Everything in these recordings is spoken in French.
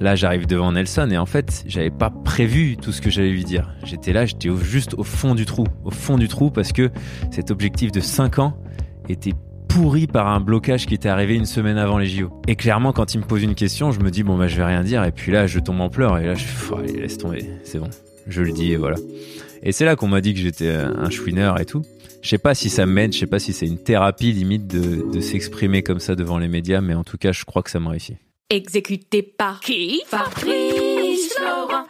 Là, j'arrive devant Nelson et en fait, j'avais pas prévu tout ce que j'allais lui dire. J'étais là, j'étais juste au fond du trou, au fond du trou parce que cet objectif de 5 ans était pourri par un blocage qui était arrivé une semaine avant les JO. Et clairement, quand il me pose une question, je me dis bon bah je vais rien dire et puis là, je tombe en pleurs et là je fais allez, laisse tomber, c'est bon. Je le dis et voilà. Et c'est là qu'on m'a dit que j'étais euh, un chouineur et tout. Je sais pas si ça m'aide, je sais pas si c'est une thérapie limite de, de s'exprimer comme ça devant les médias, mais en tout cas, je crois que ça me réussit. Exécuté par qui? Fabrice Florent.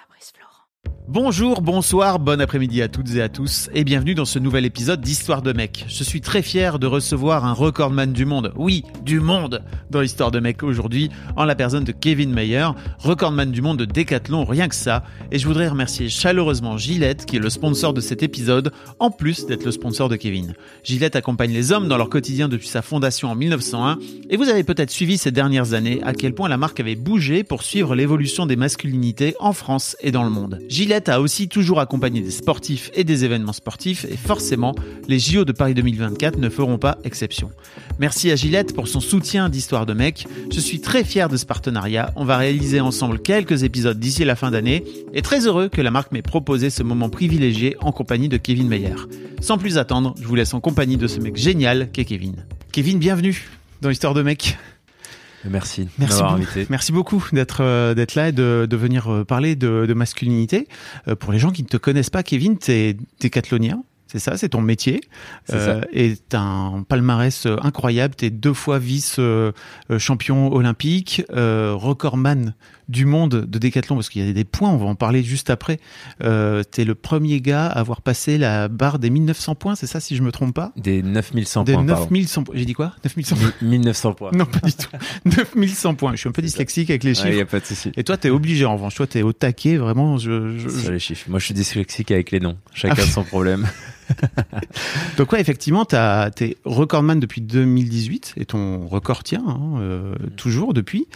Bonjour, bonsoir, bon après-midi à toutes et à tous et bienvenue dans ce nouvel épisode d'Histoire de mec. Je suis très fier de recevoir un recordman du monde, oui, du monde, dans l'Histoire de mec aujourd'hui, en la personne de Kevin Mayer, recordman du monde de Décathlon, rien que ça. Et je voudrais remercier chaleureusement Gillette, qui est le sponsor de cet épisode, en plus d'être le sponsor de Kevin. Gillette accompagne les hommes dans leur quotidien depuis sa fondation en 1901, et vous avez peut-être suivi ces dernières années à quel point la marque avait bougé pour suivre l'évolution des masculinités en France et dans le monde. A aussi toujours accompagné des sportifs et des événements sportifs, et forcément, les JO de Paris 2024 ne feront pas exception. Merci à Gillette pour son soutien d'Histoire de mec. Je suis très fier de ce partenariat. On va réaliser ensemble quelques épisodes d'ici la fin d'année, et très heureux que la marque m'ait proposé ce moment privilégié en compagnie de Kevin Meyer. Sans plus attendre, je vous laisse en compagnie de ce mec génial qu'est Kevin. Kevin, bienvenue dans Histoire de mec. Merci Merci beaucoup, invité. merci beaucoup d'être euh, d'être là et de, de venir euh, parler de, de masculinité. Euh, pour les gens qui ne te connaissent pas, Kevin, t'es décathlonien. C'est ça, c'est ton métier. C'est ça. et t'as un palmarès euh, incroyable. T'es deux fois vice euh, euh, champion olympique, euh, recordman du monde de décathlon parce qu'il y a des points. On va en parler juste après. Euh, t'es le premier gars à avoir passé la barre des 1900 points. C'est ça, si je me trompe pas. Des 9100 Des points, pardon. 9100 points. J'ai dit quoi? 9100 points. 1900 points. Non, pas du tout. 9100 points. Je suis un peu dyslexique avec les chiffres. Il n'y a pas de souci. Et toi, t'es obligé en revanche. Toi, t'es au taquet, vraiment. Je, je- Sur les chiffres. Moi, je suis dyslexique avec les noms. Chacun Ah. son problème. Donc ouais, effectivement, t'es recordman depuis 2018 et ton record tient hein, euh, toujours depuis.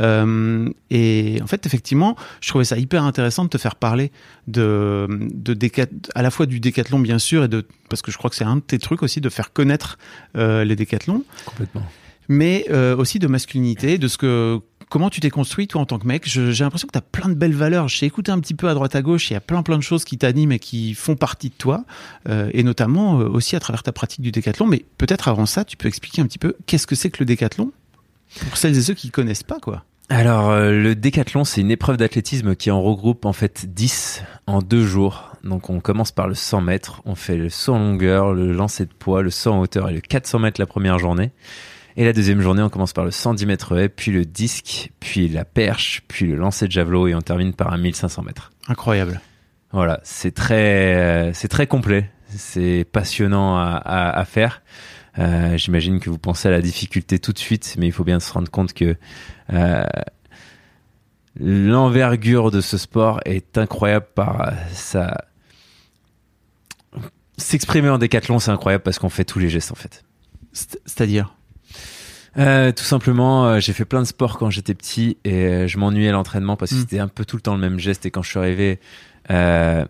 Euh, et en fait, effectivement, je trouvais ça hyper intéressant de te faire parler de, de décat, à la fois du décathlon bien sûr et de parce que je crois que c'est un de tes trucs aussi de faire connaître euh, les décathlons. Complètement. mais euh, aussi de masculinité, de ce que comment tu t'es construit toi en tant que mec. J'ai l'impression que tu as plein de belles valeurs. J'ai écouté un petit peu à droite à gauche, il y a plein plein de choses qui t'animent et qui font partie de toi, euh, et notamment euh, aussi à travers ta pratique du décathlon. Mais peut-être avant ça, tu peux expliquer un petit peu qu'est-ce que c'est que le décathlon? Pour celles et ceux qui connaissent pas quoi. Alors, euh, le décathlon, c'est une épreuve d'athlétisme qui en regroupe en fait 10 en deux jours. Donc, on commence par le 100 mètres, on fait le saut en longueur, le lancer de poids, le saut en hauteur et le 400 mètres la première journée. Et la deuxième journée, on commence par le 110 mètres haie, puis le disque, puis la perche, puis le lancer de javelot et on termine par un 1500 mètres. Incroyable. Voilà, c'est très, euh, c'est très complet, c'est passionnant à, à- à faire. Euh, J'imagine que vous pensez à la difficulté tout de suite, mais il faut bien se rendre compte que euh, l'envergure de ce sport est incroyable par euh, sa s'exprimer en décathlon, c'est incroyable parce qu'on fait tous les gestes en fait. C'est- C'est-à-dire? Euh, tout simplement, euh, j'ai fait plein de sports quand j'étais petit et euh, je m'ennuyais à l'entraînement parce que Mm. c'était un peu tout le temps le même geste. Et quand je suis arrivé à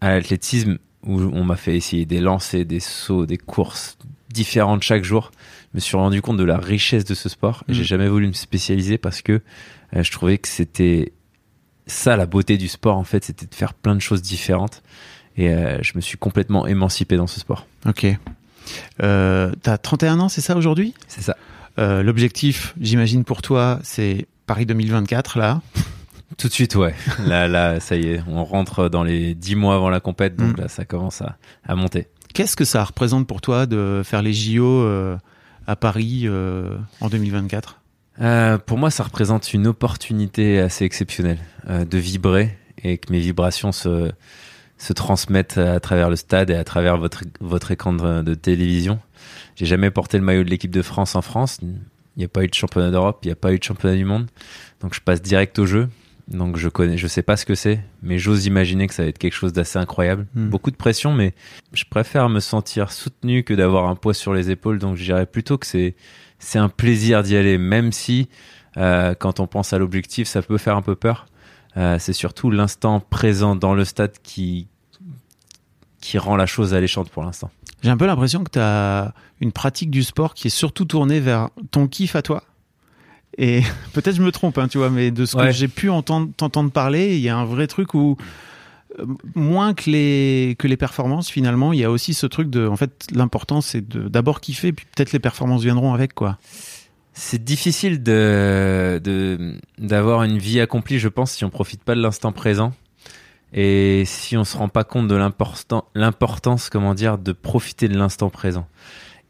l'athlétisme, où on m'a fait essayer des lancers, des sauts, des courses différentes chaque jour, je me suis rendu compte de la richesse de ce sport. Et Mm. J'ai jamais voulu me spécialiser parce que euh, je trouvais que c'était ça la beauté du sport en fait, c'était de faire plein de choses différentes. Et euh, je me suis complètement émancipé dans ce sport. Ok. Euh, T'as 31 ans, c'est ça aujourd'hui? C'est ça. Euh, L'objectif, j'imagine pour toi, c'est Paris 2024 là? Tout de suite, ouais. Là, là, ça y est, on rentre dans les dix mois avant la compète, donc Mm. là, ça commence à, à monter. Qu'est-ce que ça représente pour toi de faire les JO euh, à Paris euh, en 2024 Euh, pour moi, ça représente une opportunité assez exceptionnelle de vibrer et que mes vibrations se, se transmettent à travers le stade et à travers votre, votre écran de, de télévision. J'ai jamais porté le maillot de l'équipe de France en France Il n'y a pas eu de championnat d'Europe, il n'y a pas eu de championnat du monde. Donc je passe direct au jeu. Donc je connais, je sais pas ce que c'est, mais j'ose imaginer que ça va être quelque chose d'assez incroyable. Hmm. Beaucoup de pression, mais je préfère me sentir soutenu que d'avoir un poids sur les épaules. Donc je dirais plutôt que c'est c'est un plaisir d'y aller, même si euh, quand on pense à l'objectif, ça peut faire un peu peur. Euh, c'est surtout l'instant présent dans le stade qui qui rend la chose alléchante pour l'instant. J'ai un peu l'impression que tu as une pratique du sport qui est surtout tournée vers ton kiff à toi. Et peut-être je me trompe, hein, tu vois, mais de ce que j'ai pu entendre, t'entendre parler, il y a un vrai truc où euh, moins que les que les performances finalement, il y a aussi ce truc de en fait l'important c'est de d'abord kiffer puis peut-être les performances viendront avec quoi. C'est difficile de de- d'avoir une vie accomplie, je pense, si on profite pas de l'instant présent et si on se rend pas compte de l'importan- l'importance, comment dire, de profiter de l'instant présent.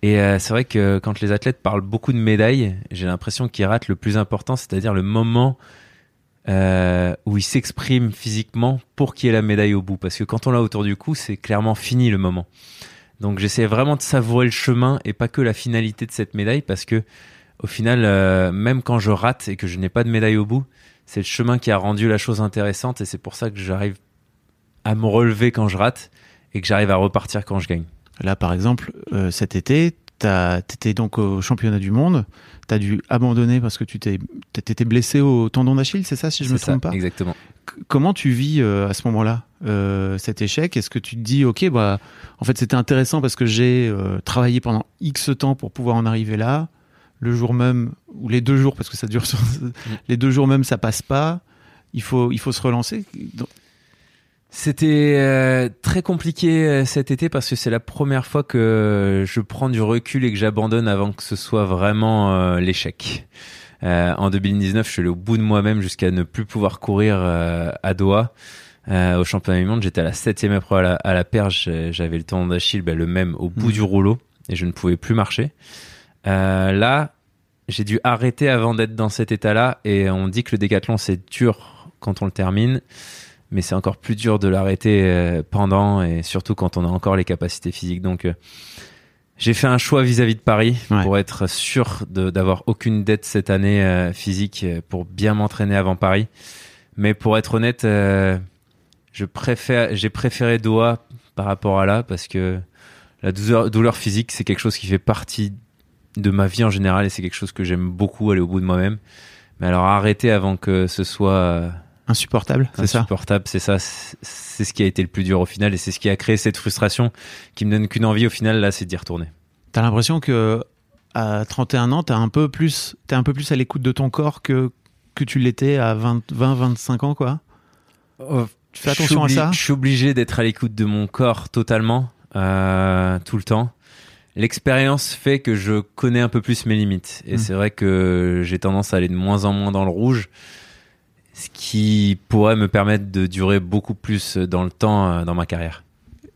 Et euh, c'est vrai que quand les athlètes parlent beaucoup de médailles, j'ai l'impression qu'ils ratent le plus important, c'est-à-dire le moment euh, où ils s'expriment physiquement pour qu'il y ait la médaille au bout. Parce que quand on l'a autour du cou, c'est clairement fini le moment. Donc j'essaie vraiment de savourer le chemin et pas que la finalité de cette médaille, parce que au final, euh, même quand je rate et que je n'ai pas de médaille au bout, c'est le chemin qui a rendu la chose intéressante et c'est pour ça que j'arrive à me relever quand je rate et que j'arrive à repartir quand je gagne. Là par exemple euh, cet été, t'étais donc au championnat du monde, t'as dû abandonner parce que tu t'étais blessé au tendon d'Achille, c'est ça si je me ça, trompe pas? Exactement. C- Comment tu vis euh, à ce moment-là euh, cet échec? Est-ce que tu te dis, ok, bah, en fait, c'était intéressant parce que j'ai euh, travaillé pendant X temps pour pouvoir en arriver là. Le jour même, ou les deux jours, parce que ça dure, sur- les deux jours même, ça passe pas. Il faut, il faut se relancer. C'était euh, très compliqué euh, cet été parce que c'est la première fois que je prends du recul et que j'abandonne avant que ce soit vraiment euh, l'échec. Euh, en 2019, je suis allé au bout de moi-même jusqu'à ne plus pouvoir courir euh, à Doha. Euh, au championnat du monde, j'étais à la septième épreuve à la, à la perche. J'avais le tendon d'Achille, ben, le même au bout Mhm. du rouleau, et je ne pouvais plus marcher. Euh, là, j'ai dû arrêter avant d'être dans cet état-là, et on dit que le décathlon c'est dur quand on le termine, mais c'est encore plus dur de l'arrêter euh, pendant, et surtout quand on a encore les capacités physiques. Donc, euh, j'ai fait un choix vis-à-vis de Paris Ouais. pour être sûr d'avoir aucune dette cette année euh, physique pour bien m'entraîner avant Paris. Mais pour être honnête, je préfère, j'ai préféré Doha par rapport à là parce que la douleur, douleur physique, c'est quelque chose qui fait partie de ma vie en général et c'est quelque chose que j'aime beaucoup aller au bout de moi-même. Mais alors arrêter avant que ce soit insupportable, c'est ça insupportable, c'est ça, c'est ce qui a été le plus dur au final et c'est ce qui a créé cette frustration qui me donne qu'une envie au final là, c'est d'y retourner. T'as l'impression que à 31 ans, t'es un peu plus, un peu plus à l'écoute de ton corps que que tu l'étais à 20, 20, 25 ans, quoi. Tu fais attention à ça Je suis obligé d'être à l'écoute de mon corps totalement, euh, tout le temps. L'expérience fait que je connais un peu plus mes limites. Et Mm. c'est vrai que j'ai tendance à aller de moins en moins dans le rouge, ce qui pourrait me permettre de durer beaucoup plus dans le temps euh, dans ma carrière.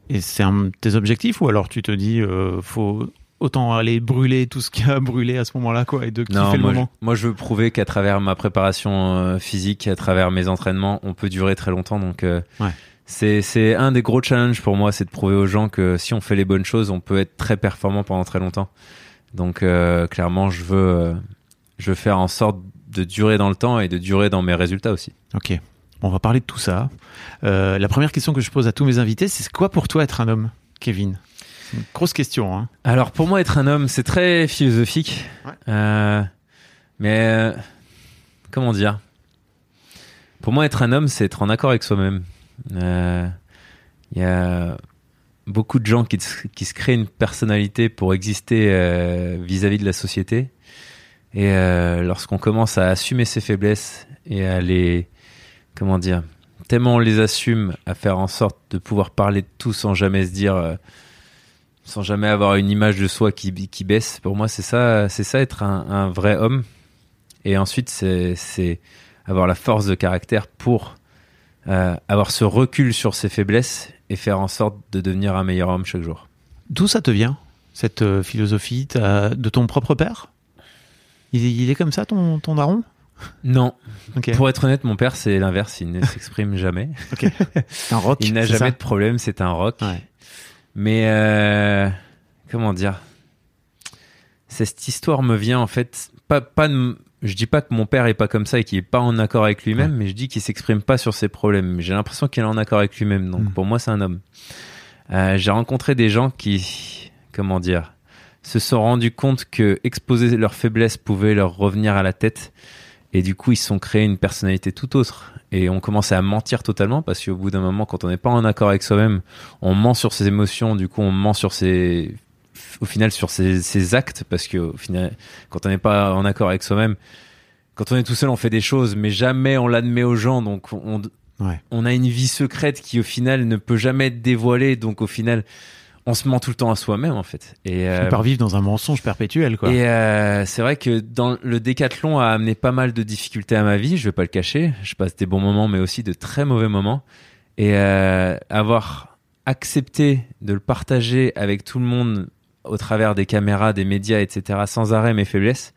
Et c'est un de tes objectifs ou alors tu te dis, euh, faut autant aller brûler tout ce qu'il y a à brûler à ce moment-là, quoi, et de kiffer le moi, moment? je, moi, je veux prouver qu'à travers ma préparation euh, physique, à travers mes entraînements, on peut durer très longtemps. Donc, euh, Ouais. c'est, c'est un des gros challenges pour moi, c'est de prouver aux gens que si on fait les bonnes choses, on peut être très performant pendant très longtemps. Donc, euh, clairement, je veux, je veux faire en sorte de durer dans le temps et de durer dans mes résultats aussi. Ok, on va parler de tout ça. Euh, la première question que je pose à tous mes invités, c'est quoi pour toi être un homme, Kevin? C'est une grosse question. Hein. Alors pour moi, être un homme, c'est très philosophique. Ouais. Euh, mais euh, comment dire? Pour moi, être un homme, c'est être en accord avec soi-même. Euh, Il y a beaucoup de gens qui, se- qui se créent une personnalité pour exister vis-à-vis de la société. Et euh, lorsqu'on commence à assumer ses faiblesses et à les, comment dire, tellement on les assume, à faire en sorte de pouvoir parler de tout sans jamais se dire, euh, sans jamais avoir une image de soi qui, baisse. Pour moi, c'est ça, c'est ça être un, vrai homme. Et ensuite, c'est, avoir la force de caractère pour euh, avoir ce recul sur ses faiblesses et faire en sorte de devenir un meilleur homme chaque jour. D'où ça te vient, cette philosophie de ton propre père? Il, est- il est comme ça, ton, ton daron? Non, pour être honnête, mon père, c'est l'inverse. Il ne s'exprime jamais. Un rock. Il n'a jamais de problème. C'est un rock. Ouais. Mais euh, comment dire? Cette histoire me vient en fait pas pas de- je dis pas que mon père est pas comme ça et qu'il est pas en accord avec lui-même, mais je dis qu'il s'exprime pas sur ses problèmes. J'ai l'impression qu'il est en accord avec lui-même. Donc Mm. pour moi, c'est un homme. Euh, J'ai rencontré des gens qui, comment dire, se sont rendus compte que exposer leurs faiblesses pouvait leur revenir à la tête. Et du coup, ils se sont créés une personnalité tout autre. Et on commençait à mentir totalement parce qu'au bout d'un moment, quand on n'est pas en accord avec soi-même, on ment sur ses émotions. Du coup, on ment sur ses, au final, sur ses, ses actes parce que au final, quand on n'est pas en accord avec soi-même, quand on est tout seul, on fait des choses, mais jamais on l'admet aux gens. Donc, on, Ouais. on a une vie secrète qui, au final, ne peut jamais être dévoilée. Donc, au final, on se ment tout le temps à soi-même, en fait. Et, euh, Par vivre dans un mensonge perpétuel, quoi. et euh, c'est vrai que dans le décathlon a amené pas mal de difficultés à ma vie, je vais pas le cacher. Je passe des bons moments, mais aussi de très mauvais moments. Et euh, avoir accepté de le partager avec tout le monde au travers des caméras, des médias, etc., sans arrêt mes faiblesses.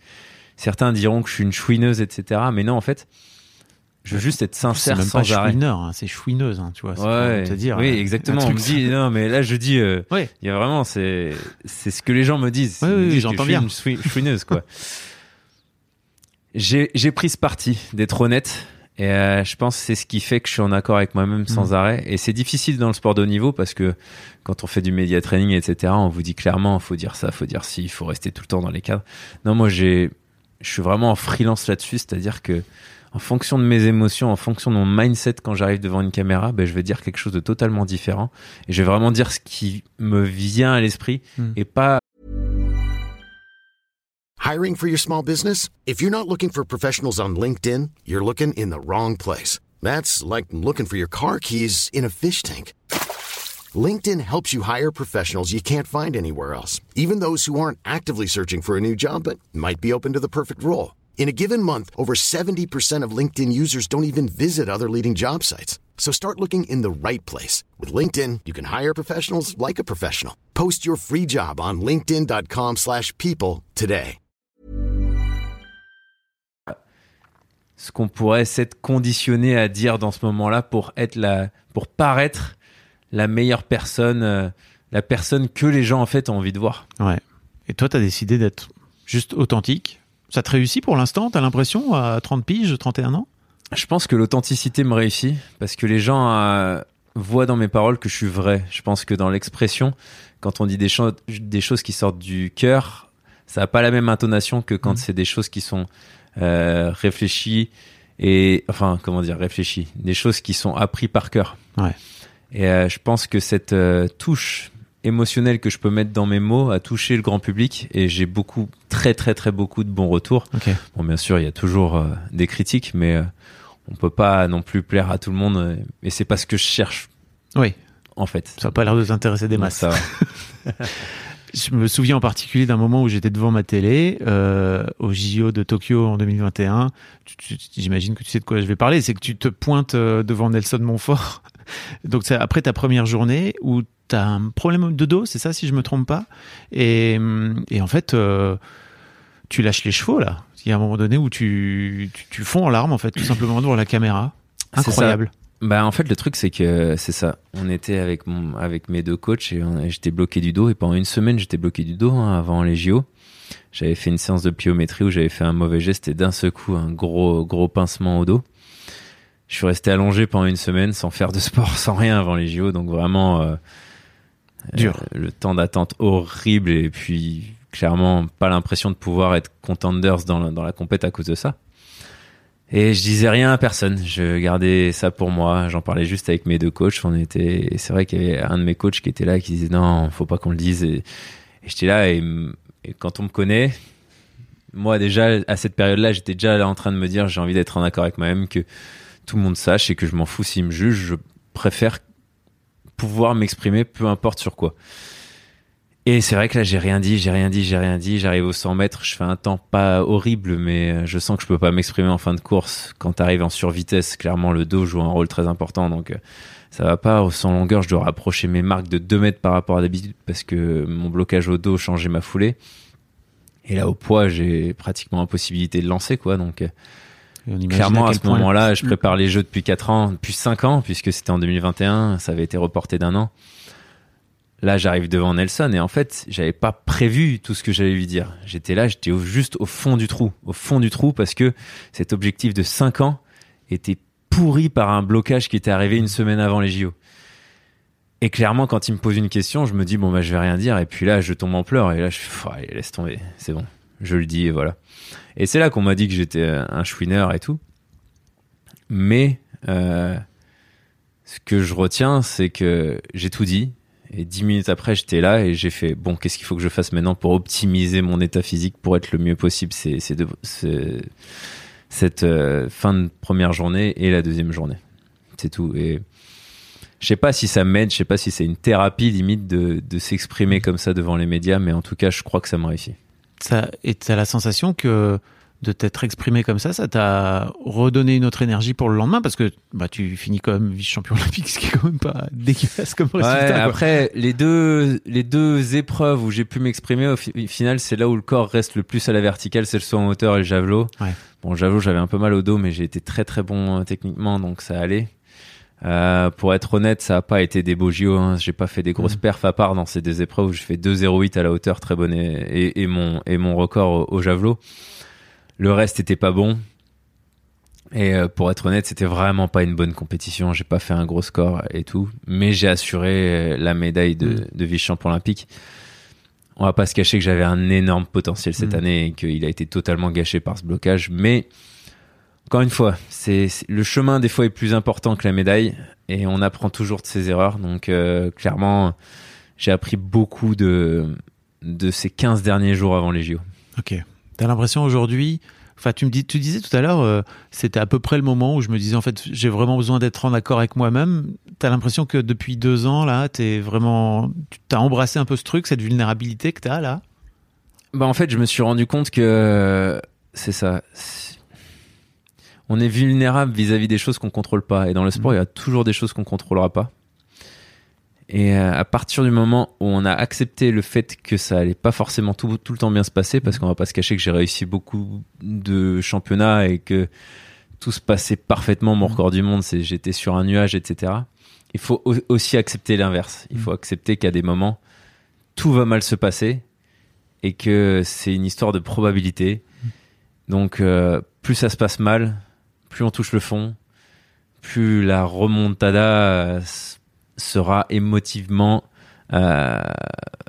Certains diront que je suis une chouineuse, etc. Mais non, en fait, je veux juste être sincère même pas sans arrêt. chouineur, hein, c'est chouineuse, hein, tu vois. c'est pour Ouais, te dire. oui, euh, exactement. On me dit, non, mais là, je dis, euh, Ouais. il y a vraiment, c'est, c'est ce que les gens me disent. Ouais, oui, oui, j'entends je suis bien. une chouin- chouineuse, quoi. j'ai, j'ai pris ce parti d'être honnête. Et euh, je pense que c'est ce qui fait que je suis en accord avec moi-même sans Mm. arrêt. Et c'est difficile dans le sport de haut niveau parce que quand on fait du média training, etc., on vous dit clairement, faut dire ça, faut dire ci, il faut rester tout le temps dans les cadres. Non, moi, j'ai, je suis vraiment en freelance là-dessus, c'est-à-dire que en fonction de mes émotions, en fonction de mon mindset quand j'arrive devant une caméra, ben, je vais dire quelque chose de totalement différent. Et je vais vraiment dire ce qui me vient à l'esprit Mm. et pas Hiring for your small business? If you're not looking for professionals on LinkedIn, you're looking in the wrong place. That's like looking for your car keys in a fish tank. LinkedIn helps you hire professionals you can't find anywhere else, even those who aren't actively searching for a new job but might be open to the perfect role. In a given month, over 70% of LinkedIn users don't even visit other leading job sites. So start looking in the right place. With LinkedIn, you can hire professionals like a professional. Post your free job on linkedin.com/people slash people today. ce qu'on pourrait s'être conditionné à dire dans ce moment-là pour être la, pour paraître la meilleure personne, euh, la personne que les gens en fait ont envie de voir. Ouais. Et toi, t'as décidé d'être juste authentique. Ça te réussit pour l'instant, t'as l'impression, à 30 piges, 31 ans? Je pense que l'authenticité me réussit parce que les gens euh, voient dans mes paroles que je suis vrai. Je pense que dans l'expression, quand on dit des, cho- des choses qui sortent du cœur, ça n'a pas la même intonation que quand Mhm. c'est des choses qui sont euh, réfléchies et enfin comment dire réfléchies, des choses qui sont appris par cœur. Ouais. Et euh, je pense que cette touche émotionnelle que je peux mettre dans mes mots a touché le grand public et j'ai beaucoup, très très très beaucoup de bons retours. Bon, bien sûr, il y a toujours euh, des critiques, mais euh, on peut pas non plus plaire à tout le monde. euh, Et c'est pas ce que je cherche, Oui, en fait. ça n'a pas l'air de t'intéresser des masses. ça va. Je me souviens en particulier d'un moment où j'étais devant ma télé euh, au JO de Tokyo en 2021. Tu- tu- J'imagine que tu sais de quoi je vais parler. C'est que tu te pointes euh, devant Nelson Montfort. Donc c'est après ta première journée où tu as un problème de dos, c'est ça si je me trompe pas? Et, et en fait, euh, tu lâches les chevaux là. Il y a un moment donné où tu, tu, tu fonds en larmes en fait, tout simplement devant la caméra. Incroyable. Bah, en fait, le truc, c'est que c'est ça. On était avec, mon, avec mes deux coachs et j'étais bloqué du dos. Et pendant une semaine, j'étais bloqué du dos hein, avant les JO. J'avais fait une séance de pliométrie où j'avais fait un mauvais geste et d'un seul coup, un gros, gros pincement au dos. Je suis resté allongé pendant une semaine sans faire de sport, sans rien avant les JO. Donc vraiment, euh, Dur. euh, le temps d'attente horrible et puis clairement pas l'impression de pouvoir être contenders dans la, dans la compète à cause de ça. Et je disais rien à personne. Je gardais ça pour moi. J'en parlais juste avec mes deux coachs. On était, c'est vrai qu'il y avait un de mes coachs qui était là, qui disait non, faut pas qu'on le dise. Et, j'étais là et, et quand on me connaît, moi déjà à cette période-là, j'étais déjà là en train de me dire j'ai envie d'être en accord avec moi-même, que tout le monde sache et que je m'en fous s'il me juge. Je préfère pouvoir m'exprimer, peu importe sur quoi. Et c'est vrai que là, j'ai rien dit, j'ai rien dit, j'ai rien dit. J'arrive aux 100 mètres, je fais un temps pas horrible, mais euh, je sens que je peux pas m'exprimer en fin de course. Quand t'arrives en survitesse, clairement, le dos joue un rôle très important, donc euh, ça va pas. Au 100 longueur, je dois rapprocher mes marques de 2 mètres par rapport à d'habitude parce que mon blocage au dos changeait ma foulée. Et là, au poids, j'ai pratiquement impossibilité de lancer, quoi. Donc, clairement, à ce moment-là, je prépare les jeux depuis 4 ans, depuis 5 ans, puisque c'était en 2021, ça avait été reporté d'un an. là, j'arrive devant Nelson et en fait, j'avais pas prévu tout ce que j'allais lui dire. J'étais là, j'étais juste au fond du trou, au fond du trou parce que cet objectif de 5 ans était pourri par un blocage qui était arrivé une semaine avant les JO. Et clairement, quand il me pose une question, je me dis bon bah je vais rien dire. Et puis là, je tombe en pleurs et là je fais allez, laisse tomber, c'est bon, je le dis et voilà. Et c'est là qu'on m'a dit que j'étais un chouineur et tout. Mais euh, ce que je retiens, c'est que j'ai tout dit. Et dix minutes après, j'étais là et j'ai fait bon, qu'est-ce qu'il faut que je fasse maintenant pour optimiser mon état physique pour être le mieux possible? C'est cette euh, fin de première journée et la deuxième journée. C'est tout. Et je sais pas si ça m'aide, je sais pas si c'est une thérapie limite de, de s'exprimer comme ça devant les médias, mais en tout cas, je crois que ça me réussit. Ça, et tu as la sensation que de t'être exprimé comme ça, ça t'a redonné une autre énergie pour le lendemain parce que bah, tu finis quand même vice-champion olympique, ce qui est quand même pas dégueulasse comme résultat. après, les deux, les deux épreuves où j'ai pu m'exprimer, au final, c'est là où le corps reste le plus à la verticale, c'est le saut en hauteur et le javelot. Ouais. Bon, javelot, j'avais un peu mal au dos, mais j'ai été très très bon euh, techniquement, donc ça allait. Euh, pour être honnête, ça a pas été des beaux JO. Hein. J'ai pas fait des grosses mmh. perfs à part dans ces deux épreuves où j'ai fait 2,08 à la hauteur, très bonne et, et, mon et mon record au javelot. Le reste était pas bon. Et euh, pour être honnête, c'était vraiment pas une bonne compétition. J'ai pas fait un gros score et tout, mais j'ai assuré euh, la médaille de, mm. de vice-champion olympique. On va pas se cacher que j'avais un énorme potentiel cette mm. année et qu'il a été totalement gâché par ce blocage. Mais encore une fois, c'est le chemin des fois est plus important que la médaille et on apprend toujours de ses erreurs. Donc euh, clairement, j'ai appris beaucoup de de ces 15 derniers jours avant les JO. Ok. T'as l'impression aujourd'hui, enfin tu me dis, tu disais tout à l'heure, euh, c'était à peu près le moment où je me disais en fait j'ai vraiment besoin d'être en accord avec moi-même. T'as l'impression que depuis deux ans là, t'es vraiment, t'as embrassé un peu ce truc, cette vulnérabilité que t'as là? Bah en fait, je me suis rendu compte que c'est ça. On est vulnérable vis-à-vis des choses qu'on contrôle pas. Et dans le sport, mmh. il y a toujours des choses qu'on contrôlera pas. Et euh, à partir du moment où on a accepté le fait que ça allait pas forcément tout, tout le temps bien se passer, parce qu'on va pas se cacher que j'ai réussi beaucoup de championnats et que tout se passait parfaitement, mon record du monde, c'est j'étais sur un nuage, etc. Il faut aussi accepter l'inverse. Il faut accepter qu'à des moments, tout va mal se passer et que c'est une histoire de probabilité. Donc, euh, plus ça se passe mal, plus on touche le fond, plus la remontada sera émotivement euh,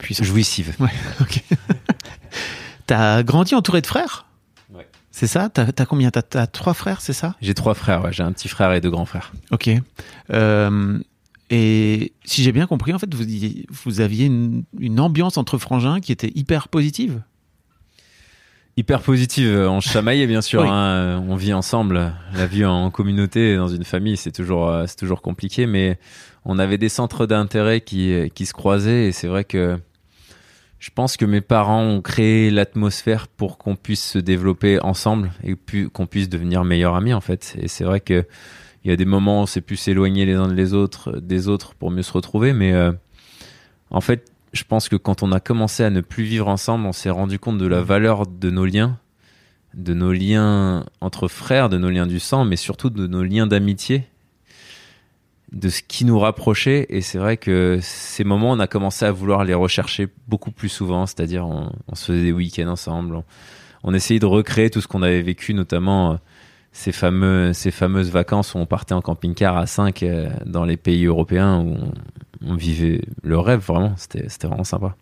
jouissive. Ouais. T'as grandi entouré de frères? Ouais. C'est ça? T'as as combien? T'as as trois frères, c'est ça? J'ai trois frères, ouais. J'ai un petit frère et deux grands frères. Ok. Euh, et si j'ai bien compris, en fait, vous, vous aviez une, une ambiance entre frangins qui était hyper positive? Hyper positive. On chamaille bien sûr. Hein. on vit ensemble. La vie en communauté, dans une famille, c'est toujours, euh, c'est toujours compliqué. Mais on avait des centres d'intérêt qui, qui se croisaient. Et c'est vrai que je pense que mes parents ont créé l'atmosphère pour qu'on puisse se développer ensemble et qu'on puisse devenir meilleurs amis en fait. Et c'est vrai que il y a des moments où on s'est pu s'éloigner les uns des autres, des autres pour mieux se retrouver. Mais euh, en fait, je pense que quand on a commencé à ne plus vivre ensemble, on s'est rendu compte de la valeur de nos liens, de nos liens entre frères, de nos liens du sang, mais surtout de nos liens d'amitié, de ce qui nous rapprochait. Et c'est vrai que ces moments, on a commencé à vouloir les rechercher beaucoup plus souvent, c'est-à-dire on, se faisait des week-ends ensemble, on, essayait de recréer tout ce qu'on avait vécu, notamment euh, ces, ces fameuses vacances où on partait en camping-car à 5 euh, dans les pays européens où vivait le rêve vraiment. C'était, vraiment sympa.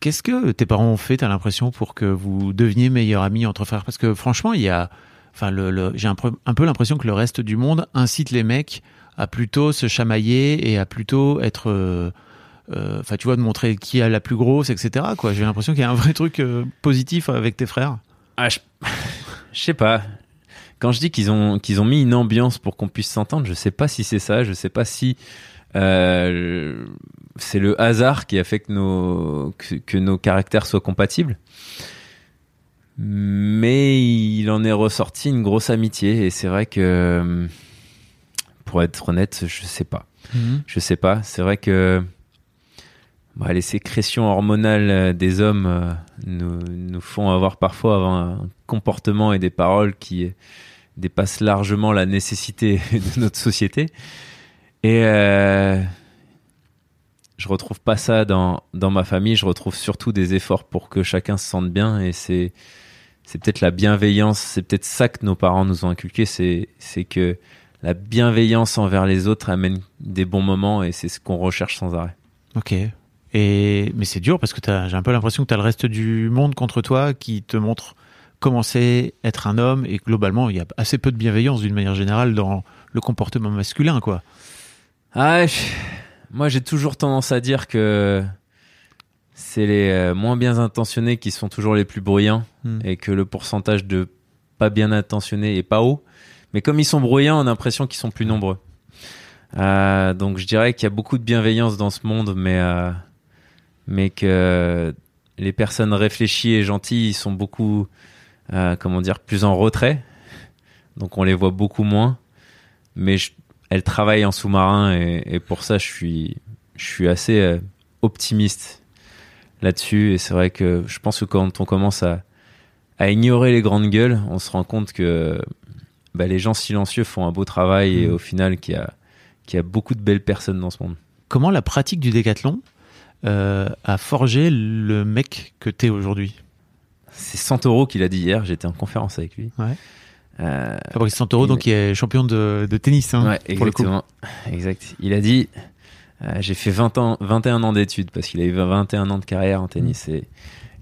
Qu'est-ce que tes parents ont fait, t'as l'impression, pour que vous deveniez meilleurs amis entre frères? Parce que franchement, il y a, enfin, le, j'ai un, peu l'impression que le reste du monde incite les mecs à plutôt se chamailler et à plutôt être, euh, euh, enfin, tu vois, de montrer qui a la plus grosse, etc. Quoi. J'ai l'impression qu'il y a un vrai truc euh, positif avec tes frères. Ah, je, je sais pas. Quand je dis qu'ils ont qu'ils ont mis une ambiance pour qu'on puisse s'entendre, je sais pas si c'est ça. Je sais pas si euh, c'est le hasard qui a fait que nos, que, nos caractères soient compatibles. Mais il en est ressorti une grosse amitié et c'est vrai que, pour être honnête, je sais pas. Mhm. Je sais pas. C'est vrai que bah, les sécrétions hormonales des hommes euh, nous, nous font avoir parfois avoir un comportement et des paroles qui dépassent largement la nécessité de notre société. Et euh, je retrouve pas ça dans, dans ma famille. Je retrouve surtout des efforts pour que chacun se sente bien. Et c'est, c'est peut-être la bienveillance. C'est peut-être ça que nos parents nous ont inculqué. C'est, c'est que la bienveillance envers les autres amène des bons moments et c'est ce qu'on recherche sans arrêt. Ok. Et mais c'est dur parce que j'ai un peu l'impression que tu as le reste du monde contre toi qui te montre comment c'est être un homme et globalement il y a assez peu de bienveillance d'une manière générale dans le comportement masculin quoi. Ah, je- moi j'ai toujours tendance à dire que c'est les euh, moins bien intentionnés qui sont toujours les plus bruyants Hmm. et que le pourcentage de pas bien intentionnés est pas haut. Mais comme ils sont bruyants, on a l'impression qu'ils sont plus nombreux. Euh, donc je dirais qu'il y a beaucoup de bienveillance dans ce monde, mais euh, mais que les personnes réfléchies et gentilles sont beaucoup, euh, comment dire, plus en retrait. Donc on les voit beaucoup moins. Mais je- elles travaillent en sous-marin et, et pour ça je suis je suis assez euh, optimiste là-dessus. Et c'est vrai que je pense que quand on commence à à ignorer les grandes gueules, on se rend compte que bah, les gens silencieux font un beau travail et Mhm. au final qu'il y a qu'il y a beaucoup de belles personnes dans ce monde. Comment la pratique du décathlon euh, a forgé le mec que t'es aujourd'hui? C'est Santoro qui l'a dit hier, j'étais en conférence avec lui. Ouais. Euh, Fabrice Santoro Il- donc qui est champion de, de tennis hein, ouais, pour le coup. exactement. Exact. Il a dit euh, j'ai fait 20 ans 21 ans d'études parce qu'il a eu 21 ans de carrière en tennis et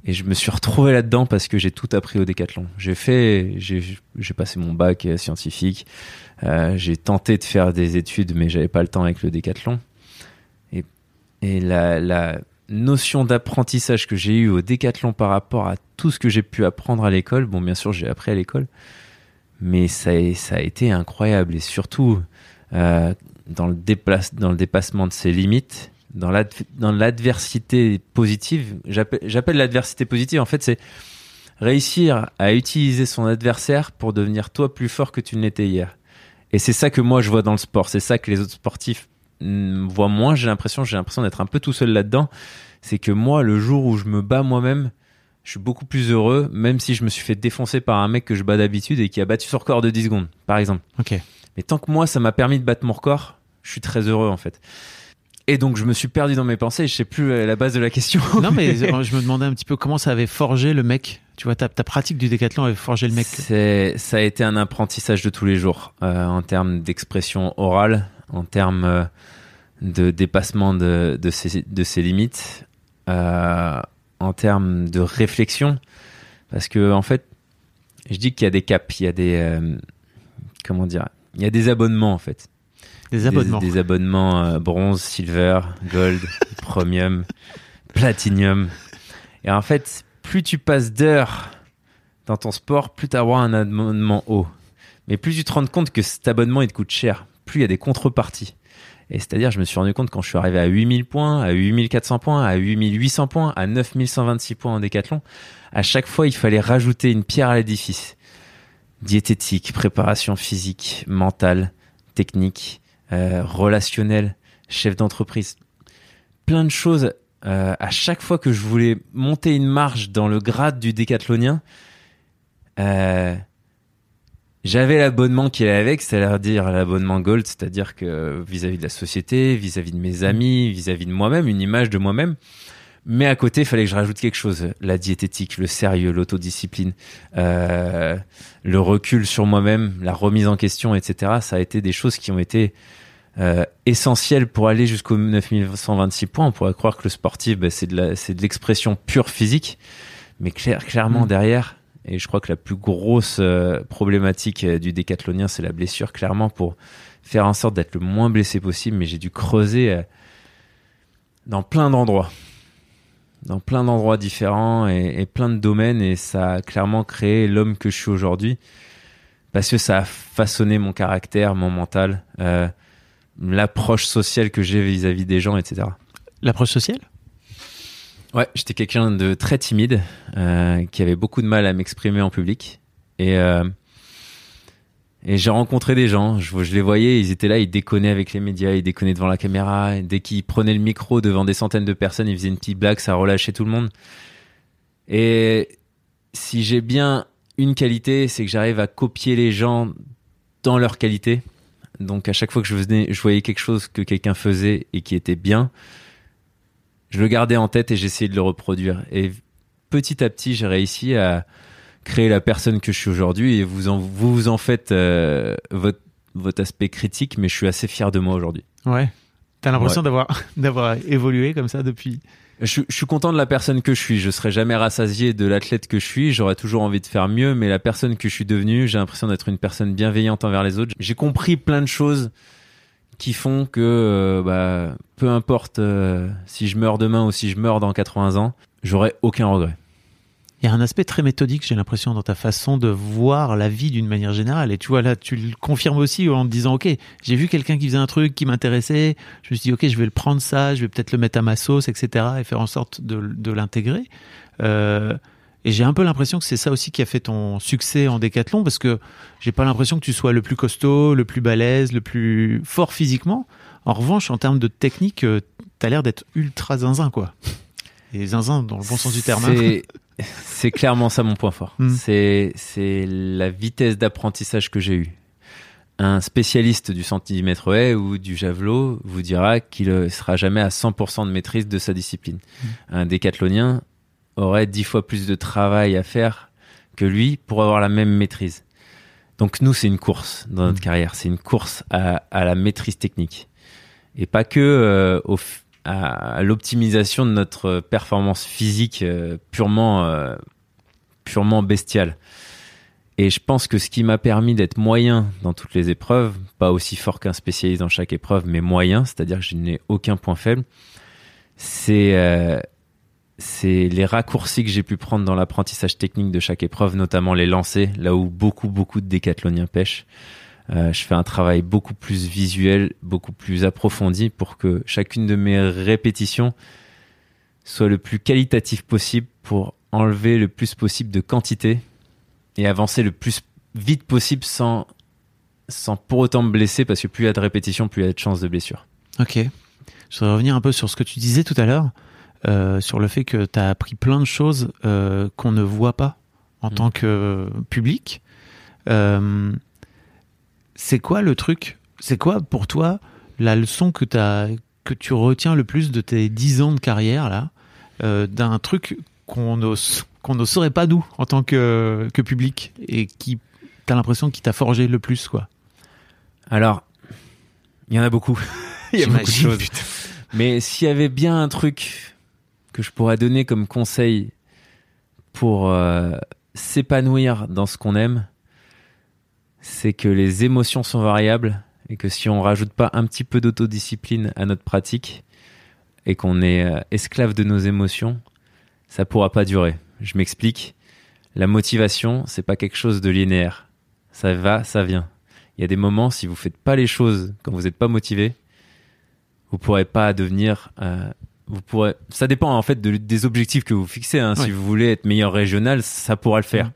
et je me suis retrouvé là-dedans parce que j'ai tout appris au décathlon. J'ai fait j'ai passé mon bac euh, scientifique. Euh, j'ai tenté de faire des études mais j'avais pas le temps avec le décathlon. Et et la la notion d'apprentissage que j'ai eu au décathlon par rapport à tout ce que j'ai pu apprendre à l'école, bon bien sûr j'ai appris à l'école, mais ça a, été incroyable et surtout euh, dans, le dépassement de ses limites, dans l'ad- dans l'adversité positive. J'appelle j'appelle l'adversité positive, en fait, c'est réussir à utiliser son adversaire pour devenir toi plus fort que tu ne l'étais hier. Et c'est ça que moi je vois dans le sport, c'est ça que les autres sportifs mm, voient moins. J'ai l'impression, j'ai l'impression d'être un peu tout seul là-dedans. C'est que moi, le jour où je me bats moi-même, je suis beaucoup plus heureux, même si je me suis fait défoncer par un mec que je bats d'habitude et qui a battu son record de 10 secondes, par exemple. Ok. Mais tant que moi, ça m'a permis de battre mon record, je suis très heureux en fait. Et donc, je me suis perdu dans mes pensées. Je sais plus euh, la base de la question. Non mais je me demandais un petit peu comment ça avait forgé le mec. Tu vois ta, ta pratique du décathlon avait forgé le mec. C'est, ça a été un apprentissage de tous les jours euh, en termes d'expression orale, en termes euh, de dépassement de, de, ses, de ses limites, euh, en termes de réflexion. Parce que, en fait, je dis qu'il y a des caps, il y a des. euh, comment dire Il y a des abonnements, en fait. Des abonnements. Des, des abonnements euh, bronze, silver, gold, premium, platinum. Et en fait, plus tu passes d'heures dans ton sport, plus tu as un abonnement haut. Mais plus tu te rends compte que cet abonnement, il te coûte cher, plus il y a des contreparties. Et c'est-à-dire, je me suis rendu compte quand je suis arrivé à 8000 points, à 8400 points, à 8800 points, à 9126 points en décathlon, à chaque fois, il fallait rajouter une pierre à l'édifice. Diététique, préparation physique, mentale, technique, euh, relationnel, chef d'entreprise. Plein de choses. Euh, à chaque fois que je voulais monter une marche dans le grade du décathlonien, euh, j'avais l'abonnement qui allait avec, c'est-à-dire l'abonnement Gold, c'est-à-dire que vis-à-vis de la société, vis-à-vis de mes amis, vis-à-vis de moi-même, une image de moi-même. Mais à côté, il fallait que je rajoute quelque chose. La diététique, le sérieux, l'autodiscipline, euh, le recul sur moi-même, la remise en question, etc. Ça a été des choses qui ont été euh, essentielles pour aller jusqu'aux 9126 points. On pourrait croire que le sportif, bah, c'est de la- c'est de l'expression pure physique. Mais clair- clairement, Mm. derrière, et je crois que la plus grosse euh, problématique euh, du décathlonien, c'est la blessure, clairement, pour faire en sorte d'être le moins blessé possible. Mais j'ai dû creuser euh, dans plein d'endroits dans plein d'endroits différents et, plein de domaines et ça a clairement créé l'homme que je suis aujourd'hui parce que ça a façonné mon caractère, mon mental, l'approche sociale que j'ai vis-à-vis des gens, etc. L'approche sociale? Ouais, j'étais quelqu'un de très timide, euh, qui avait beaucoup de mal à m'exprimer en public et euh, et j'ai rencontré des gens, je, les voyais, ils étaient là, ils déconnaient avec les médias, ils déconnaient devant la caméra. dès qu'ils prenaient le micro devant des centaines de personnes, ils faisaient une petite blague, ça relâchait tout le monde. Et si j'ai bien une qualité, c'est que j'arrive à copier les gens dans leur qualité. Donc à chaque fois que je, venais, je voyais quelque chose que quelqu'un faisait et qui était bien, je le gardais en tête et j'essayais de le reproduire. Et petit à petit, j'ai réussi à créer la personne que je suis aujourd'hui et vous en, vous, vous en faites euh, votre, votre aspect critique, mais je suis assez fier de moi aujourd'hui. Ouais. T'as l'impression Ouais. d'avoir d'avoir évolué comme ça depuis? Je, je suis content de la personne que je suis. Je serai jamais rassasié de l'athlète que je suis. J'aurais toujours envie de faire mieux, mais la personne que je suis devenue, j'ai l'impression d'être une personne bienveillante envers les autres. J'ai compris plein de choses qui font que, euh, bah, peu importe euh, si je meurs demain ou si je meurs dans 80 ans, j'aurai aucun regret. Il y a un aspect très méthodique, j'ai l'impression, dans ta façon de voir la vie d'une manière générale. Et tu vois, là, tu le confirmes aussi en te disant, OK, j'ai vu quelqu'un qui faisait un truc qui m'intéressait. Je me suis dit, OK, je vais le prendre ça, je vais peut-être le mettre à ma sauce, etc. et faire en sorte de, l'intégrer. Euh, et j'ai un peu l'impression que c'est ça aussi qui a fait ton succès en décathlon, parce que j'ai pas l'impression que tu sois le plus costaud, le plus balèze, le plus fort physiquement. En revanche, en termes de technique, euh, t'as l'air d'être ultra zinzin, quoi. Et zinzin dans le bon sens du terme. hein. C'est- clairement ça mon point fort. Mm. C'est la vitesse d'apprentissage que j'ai eue. Un spécialiste du centimètre haie ou du javelot vous dira qu'il ne sera jamais à 100% de maîtrise de sa discipline. Un décathlonien aurait dix fois plus de travail à faire que lui pour avoir la même maîtrise. Donc nous, c'est une course dans notre Mm. carrière. C'est une course à, à la maîtrise technique. Et pas que euh, au, à, à l'optimisation de notre performance physique euh, purement, euh, purement bestiale. Et je pense que ce qui m'a permis d'être moyen dans toutes les épreuves, pas aussi fort qu'un spécialiste dans chaque épreuve, mais moyen, c'est-à-dire que je n'ai aucun point faible, c'est c'est les raccourcis que j'ai pu prendre dans l'apprentissage technique de chaque épreuve, notamment les lancers, là où beaucoup, beaucoup de décathloniens pêchent. Euh, je fais un travail beaucoup plus visuel, beaucoup plus approfondi pour que chacune de mes répétitions soit le plus qualitatif possible pour enlever le plus possible de quantité et avancer le plus vite possible sans, sans pour autant me blesser parce que plus il y a de répétitions, plus il y a de chances de blessure. Ok. Je voudrais revenir un peu sur ce que tu disais tout à l'heure, euh, sur le fait que tu as appris plein de choses euh, qu'on ne voit pas en Mm. tant que public. Euh, c'est quoi le truc C'est quoi pour toi la leçon que, que tu retiens le plus de tes 10 ans de carrière là, d'un truc qu'on ne, qu'on ne saurait pas nous en tant que, que public et qui t'as l'impression qui t'a forgé le plus quoi? Alors, il y en a beaucoup. il y a beaucoup de choses. putain. Mais s'il y avait bien un truc que je pourrais donner comme conseil pour euh, s'épanouir dans ce qu'on aime, c'est que les émotions sont variables et que si on rajoute pas un petit peu d'autodiscipline à notre pratique et qu'on est euh, esclave de nos émotions, ça pourra pas durer. Je m'explique. La motivation, c'est pas quelque chose de linéaire. Ça va, ça vient. Il y a des moments, si vous faites pas les choses quand vous n'êtes pas motivé, vous pourrez pas devenir. euh, vous pourrez. Ça dépend en fait de- des objectifs que vous fixez. hein. Ouais. Si vous voulez être meilleur régional, ça pourra le faire. Mhm.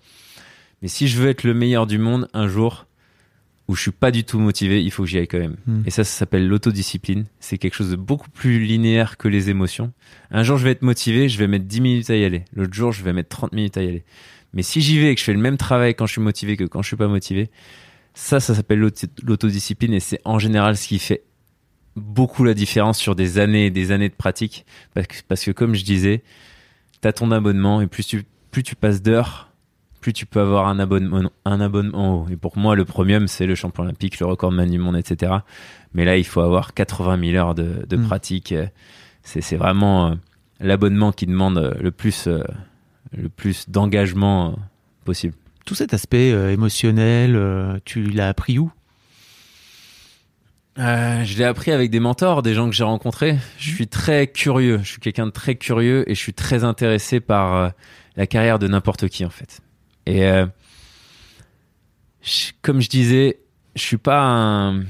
Mais si je veux être le meilleur du monde un jour où je suis pas du tout motivé, il faut que j'y aille quand même. Mhm. Et ça, ça s'appelle l'autodiscipline. C'est quelque chose de beaucoup plus linéaire que les émotions. Un jour, je vais être motivé, je vais mettre 10 minutes à y aller. L'autre jour, je vais mettre 30 minutes à y aller. Mais si j'y vais et que je fais le même travail quand je suis motivé que quand je suis pas motivé, ça, ça s'appelle l'auto- l'autodiscipline et c'est en général ce qui fait beaucoup la différence sur des années et des années de pratique. Parce que, parce que comme je disais, tu as ton abonnement et plus tu, plus tu passes d'heures, plus tu peux avoir un abonnement, un abonnement haut. Et pour moi, le premium, c'est le champion olympique, le recordman du monde, etc. Mais là, il faut avoir 80 000 heures de, de Mm. pratique. C'est, vraiment euh, l'abonnement qui demande euh, le plus, euh, le plus d'engagement possible. Tout cet aspect euh, émotionnel, euh, tu l'as appris où? Euh, je l'ai appris avec des mentors, des gens que j'ai rencontrés. Je suis très curieux. Je suis quelqu'un de très curieux et je suis très intéressé par euh, la carrière de n'importe qui en fait. Et euh, je- comme je disais, je suis pas un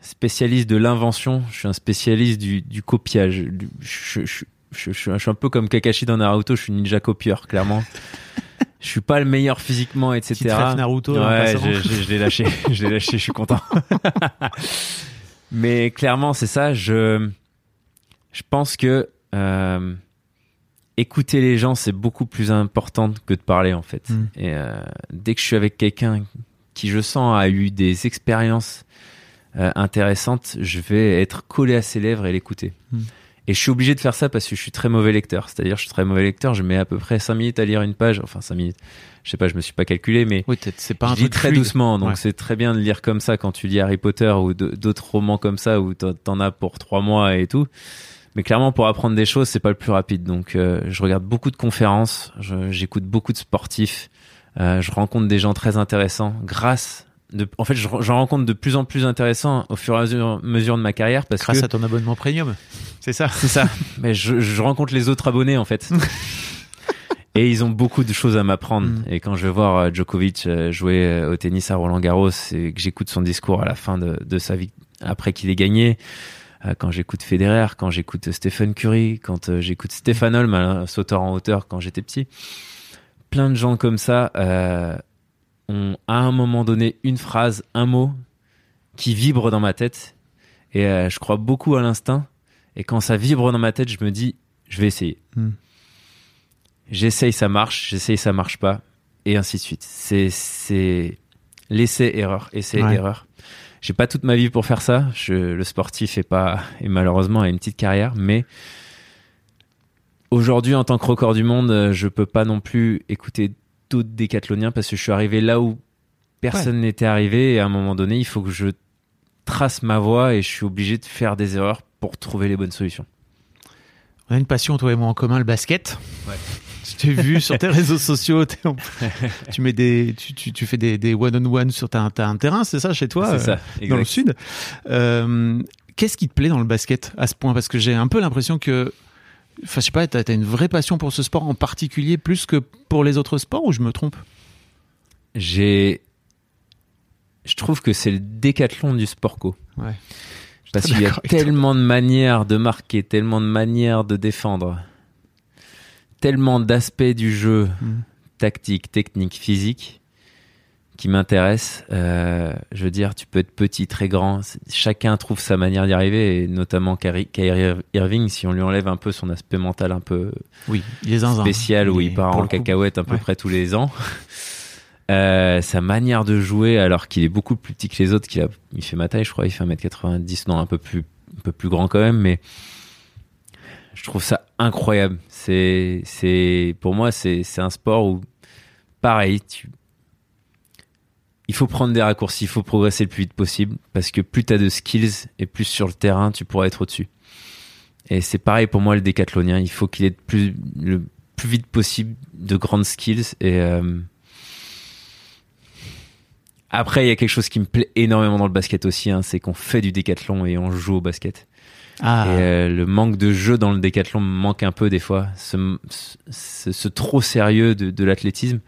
spécialiste de l'invention. Je suis un spécialiste du, du copiage. Du- je, je- je- je- je- je suis un peu comme Kakashi dans Naruto. Je suis ninja copieur, clairement. je suis pas le meilleur physiquement, etc. Petite Naruto Ouais, passant. je, je- je l'ai lâché. je l'ai lâché. Je suis content. Mais clairement, c'est ça. Je, je pense que euh, écouter les gens, c'est beaucoup plus important que de parler, en fait. Mm. Et euh, dès que je suis avec quelqu'un qui, je sens, a eu des expériences euh, intéressantes, je vais être collé à ses lèvres et l'écouter. Mm. Et je suis obligé de faire ça parce que je suis très mauvais lecteur. C'est-à-dire, je suis très mauvais lecteur. Je mets à peu près 5 minutes à lire une page. Enfin, 5 minutes. Je sais pas, je me suis pas calculé, mais Oui, c'est pas un je lis très fluide. doucement. Donc, Ouais. c'est très bien de lire comme ça quand tu lis Harry Potter ou d'autres romans comme ça où t'en- as pour 3 mois et tout. Mais clairement, pour apprendre des choses, c'est pas le plus rapide. Donc, euh, je regarde beaucoup de conférences. J'écoute beaucoup de sportifs. euh, je rencontre des gens très intéressants grâce de, en fait, je- j'en rencontre de plus en plus intéressants au fur et à mesure, mesure de ma carrière parce Grâce que à ton abonnement premium. C'est ça. c'est ça. Mais je, je rencontre les autres abonnés en fait. Et ils ont beaucoup de choses à m'apprendre. Mm. Et quand je vais voir euh, Djokovic euh, jouer euh, au tennis à Roland Garros et que j'écoute son discours à la fin de, de sa vie, après qu'il ait gagné, quand j'écoute Federer, quand j'écoute Stephen Curry, quand j'écoute Stéphane Holm, un sauteur en hauteur quand j'étais petit, plein de gens comme ça euh, ont à un moment donné une phrase, un mot qui vibre dans ma tête. Et euh, je crois beaucoup à l'instinct. Et quand ça vibre dans ma tête, je me dis, je vais essayer. Hmm. J'essaye, ça marche. J'essaye, ça marche pas. Et ainsi de suite. C'est, c'est l'essai-erreur, essai-erreur. J'ai pas toute ma vie pour faire ça. Je, le sportif est pas, et malheureusement a une petite carrière, mais aujourd'hui, en tant que record du monde, je peux pas non plus écouter d'autres décathloniens parce que je suis arrivé là où personne n'était arrivé et à un moment donné, il faut que je trace ma voie et je suis obligé de faire des erreurs pour trouver les bonnes solutions. On a une passion, toi et moi, en commun, le basket. Ouais. Je t'ai vu sur tes réseaux sociaux. tu mets des, tu, tu, tu fais des, des one-on-one sur ta, t'as un terrain, c'est ça, chez toi, euh, dans le sud. Euh, Qu'est-ce qui te plaît dans le basket à ce point? Parce que j'ai un peu l'impression que, enfin, je sais pas, t'as as une vraie passion pour ce sport en particulier, plus que pour les autres sports, ou je me trompe? J'ai, je trouve que c'est le décathlon du sport co. Ouais. Parce qu'il y a tellement de manières de marquer, tellement de manières de défendre, tellement d'aspects du jeu, Mm. tactique, technique, physique, qui m'intéressent. Euh, je veux dire, tu peux être petit, très grand. Chacun trouve sa manière d'y arriver, et notamment Kyrie, Irving, si on lui enlève un peu son aspect mental un peu Oui, spécial où il part en cacahuète à peu Ouais. près tous les ans. Euh, sa manière de jouer, alors qu'il est beaucoup plus petit que les autres, qu'il a, il fait ma taille, je crois, il fait 1m90, non, un peu plus, un peu plus grand quand même, mais je trouve ça incroyable. C'est, c'est, pour moi, c'est, c'est un sport où, pareil, tu, il faut prendre des raccourcis, il faut progresser le plus vite possible, parce que plus tu as de skills et plus sur le terrain, tu pourras être au-dessus. Et c'est pareil pour moi le décathlonien, il faut qu'il ait plus, le plus vite possible de grandes skills. Et euh, après, il y a quelque chose qui me plaît énormément dans le basket aussi, hein, c'est qu'on fait du décathlon et on joue au basket. Ah, Et euh, le manque de jeu dans le décathlon me manque un peu des fois. Ce, ce, ce trop sérieux de, de l'athlétisme,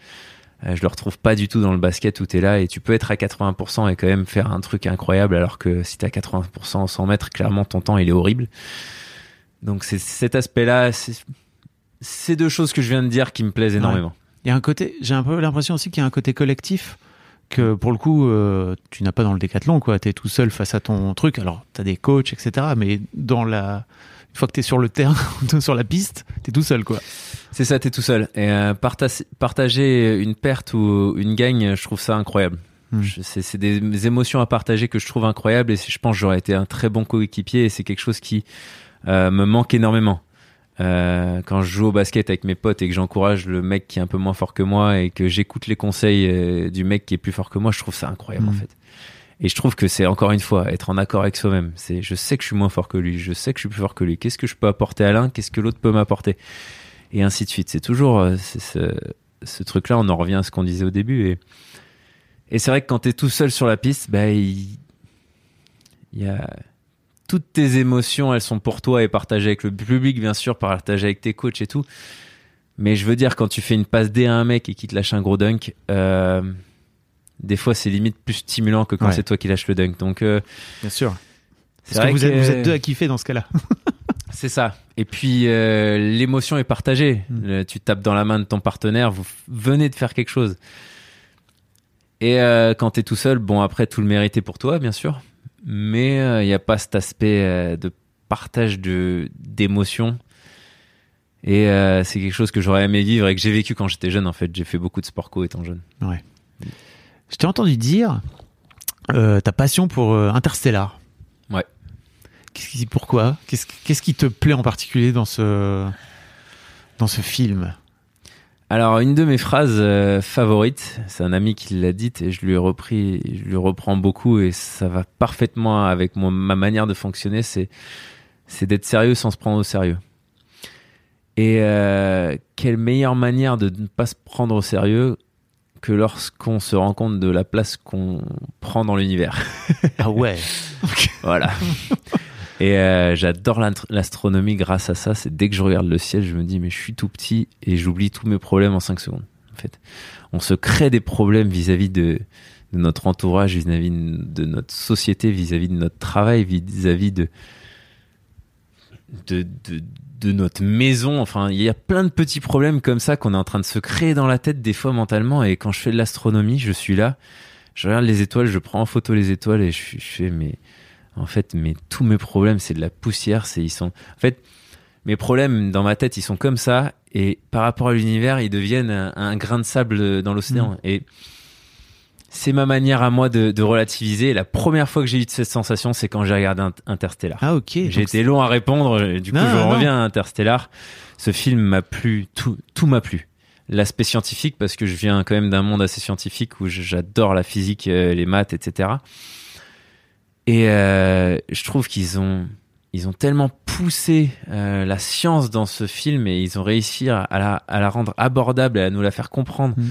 euh, je le retrouve pas du tout dans le basket où tu es là et tu peux être à 80% et quand même faire un truc incroyable alors que si tu à 80% en 100 mètres, clairement ton temps il est horrible. Donc c'est cet aspect-là, c'est ces deux choses que je viens de dire qui me plaisent énormément. il y a un côté, j'ai un peu l'impression aussi qu'il y a un côté collectif que pour le coup, euh, tu n'as pas dans le décathlon, quoi. T'es tout seul face à ton truc. Alors, t'as des coachs, etc. Mais dans la, une fois que t'es sur le terrain, sur la piste, t'es tout seul, quoi. C'est ça, t'es tout seul. Et euh, parta- partager une perte ou une gagne, je trouve ça incroyable. Hmm. C'est des émotions à partager que je trouve incroyables et je pense que j'aurais été un très bon coéquipier et c'est quelque chose qui euh, me manque énormément. Euh, quand je joue au basket avec mes potes et que j'encourage le mec qui est un peu moins fort que moi et que j'écoute les conseils euh, du mec qui est plus fort que moi, je trouve ça incroyable en Mm. fait. Et je trouve que c'est encore une fois être en accord avec soi-même. C'est je sais que je suis moins fort que lui, je sais que je suis plus fort que lui. Qu'est-ce que je peux apporter à l'un, qu'est-ce que l'autre peut m'apporter, et ainsi de suite. C'est toujours euh, ce, ce truc-là. On en revient à ce qu'on disait au début. Et, et c'est vrai que quand t'es tout seul sur la piste, bah il, il y a toutes tes émotions, elles sont pour toi et partagées avec le public, bien sûr, partagées avec tes coachs et tout. Mais je veux dire, quand tu fais une passe D à un mec et qu'il te lâche un gros dunk, euh, des fois c'est limite plus stimulant que quand Ouais. c'est toi qui lâches le dunk. Donc euh, Bien sûr. c'est Parce que vrai vous, êtes, vous êtes deux à kiffer dans ce cas-là. c'est ça. Et puis euh, l'émotion est partagée. Mm. Tu tapes dans la main de ton partenaire, vous venez de faire quelque chose. Et euh, quand t'es tout seul, bon après tout le mérite est pour toi, bien sûr, mais il n'y a pas cet aspect euh, de partage de d'émotions. Et euh, c'est quelque chose que j'aurais aimé vivre et que j'ai vécu quand j'étais jeune. En fait, j'ai fait beaucoup de sport co étant jeune. Ouais. Je t'ai entendu dire euh, ta passion pour euh, Interstellar. Ouais. Pourquoi? Qu'est-ce qu'est-ce qui te plaît en particulier dans ce dans ce film? Alors, une de mes phrases euh, favorites, c'est un ami qui l'a dite et je lui ai repris, je lui reprends beaucoup et ça va parfaitement avec mon- ma manière de fonctionner, c'est, c'est d'être sérieux sans se prendre au sérieux. Et euh, quelle meilleure manière de ne pas se prendre au sérieux que lorsqu'on se rend compte de la place qu'on prend dans l'univers. Ah ouais. Voilà. Et euh, j'adore l'ast- l'astronomie grâce à ça. C'est dès que je regarde le ciel, je me dis mais je suis tout petit et j'oublie tous mes problèmes en 5 secondes. En fait, on se crée des problèmes vis-à-vis de, notre entourage, vis-à-vis de notre société, vis-à-vis de notre travail, vis-à-vis de, de, notre maison. Enfin, il y a plein de petits problèmes comme ça qu'on est en train de se créer dans la tête des fois mentalement. Et quand je fais de l'astronomie, je suis là, je regarde les étoiles, je prends en photo les étoiles et je, je fais mais en fait, mais tous mes problèmes, c'est de la poussière. C'est ils sont. En fait, mes problèmes dans ma tête, ils sont comme ça. Et par rapport à l'univers, ils deviennent un, un grain de sable dans l'océan. Et c'est ma manière à moi de, de relativiser. La première fois que j'ai eu cette sensation, c'est quand j'ai regardé Int- Interstellar. Ah ok. J'ai été long à répondre. Du coup, Non, je non. reviens à Interstellar. Ce film m'a plu. Tout, tout m'a plu. L'aspect scientifique, parce que je viens quand même d'un monde assez scientifique où j'adore la physique, euh, les maths, etc. Et euh, je trouve qu'ils ont, ils ont tellement poussé euh, la science dans ce film et ils ont réussi à la, à la rendre abordable et à nous la faire comprendre. Mhm.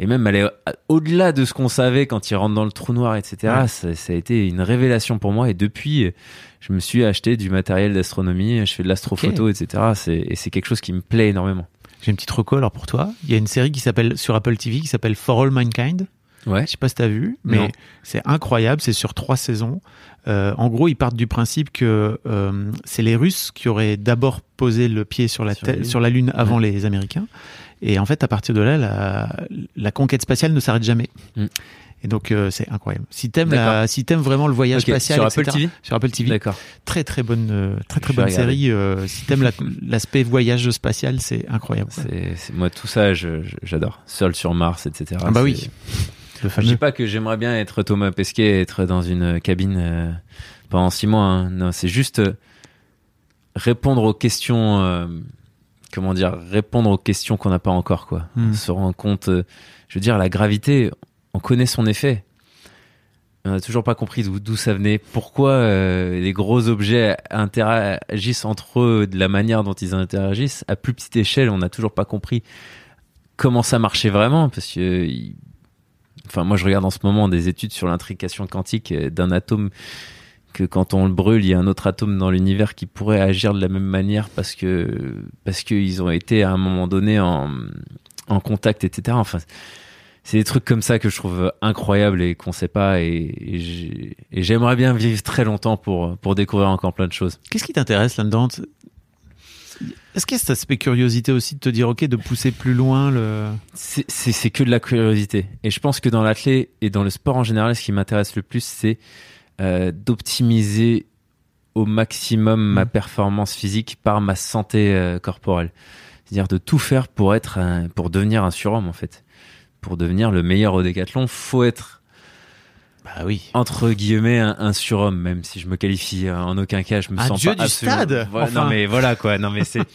Et même aller au-delà de ce qu'on savait quand ils rentrent dans le trou noir, etc. Ouais. Ça, ça a été une révélation pour moi. Et depuis, je me suis acheté du matériel d'astronomie, je fais de l'astrophoto, etc. Et c'est quelque chose qui me plaît énormément. J'ai une petite reco alors pour toi. Il y a une série qui s'appelle sur Apple TV qui s'appelle For All Mankind. Ouais. Je sais pas si t'as vu, mais c'est incroyable. C'est sur trois saisons. Euh, en gros, ils partent du principe que euh, c'est les Russes qui auraient d'abord posé le pied sur la, Sur la Lune. sur la Lune avant les Américains. Et en fait, à partir de là, la, la conquête spatiale ne s'arrête jamais. Mm. Et donc, euh, c'est incroyable. Si t'aimes, la, si t'aimes vraiment le voyage spatial, sur Apple TV sur Apple TV, D'accord. très très bonne, euh, très très bonne série. euh, si t'aimes la- l'aspect voyage spatial, c'est incroyable. c'est- moi, tout ça, j'adore. Seul sur Mars, etc. Ah bah oui. Je fameux. dis pas que j'aimerais bien être Thomas Pesquet et être dans une cabine euh, pendant six mois. hein. Non, c'est juste euh, répondre aux questions. euh, comment dire Répondre aux questions qu'on n'a pas encore, quoi. Hmm. Se rendre compte. euh, je veux dire, la gravité, on connaît son effet. On n'a toujours pas compris d'où, ça venait. Pourquoi les gros objets interagissent entre eux de la manière dont ils interagissent à plus petite échelle. On n'a toujours pas compris comment ça marchait vraiment, parce que Enfin, moi, je regarde en ce moment des études sur l'intrication quantique euh, d'un atome que quand on le brûle, il y a un autre atome dans l'univers qui pourrait agir de la même manière parce que parce qu'ils ont été à un moment donné en, en contact, etc. Enfin, c'est des trucs comme ça que je trouve incroyables et qu'on sait pas. Et j'aimerais bien vivre très longtemps pour pour découvrir encore plein de choses. Qu'est-ce qui t'intéresse là-dedans? Est-ce qu'il y a cet aspect curiosité aussi de te dire, ok, de pousser plus loin le. C'est- que de la curiosité. Et je pense que dans l'athlé et dans le sport en général, ce qui m'intéresse le plus, c'est euh, d'optimiser au maximum ma Mm. performance physique par ma santé euh, corporelle. C'est-à-dire de tout faire pour être, un- pour devenir un surhomme en fait. Pour devenir le meilleur au décathlon, faut être Bah oui. entre guillemets un, un surhomme, même si je me qualifie euh, en aucun cas, je me Un sens dieu pas du absolument- stade, enfin. Non mais voilà quoi. Non mais c'est.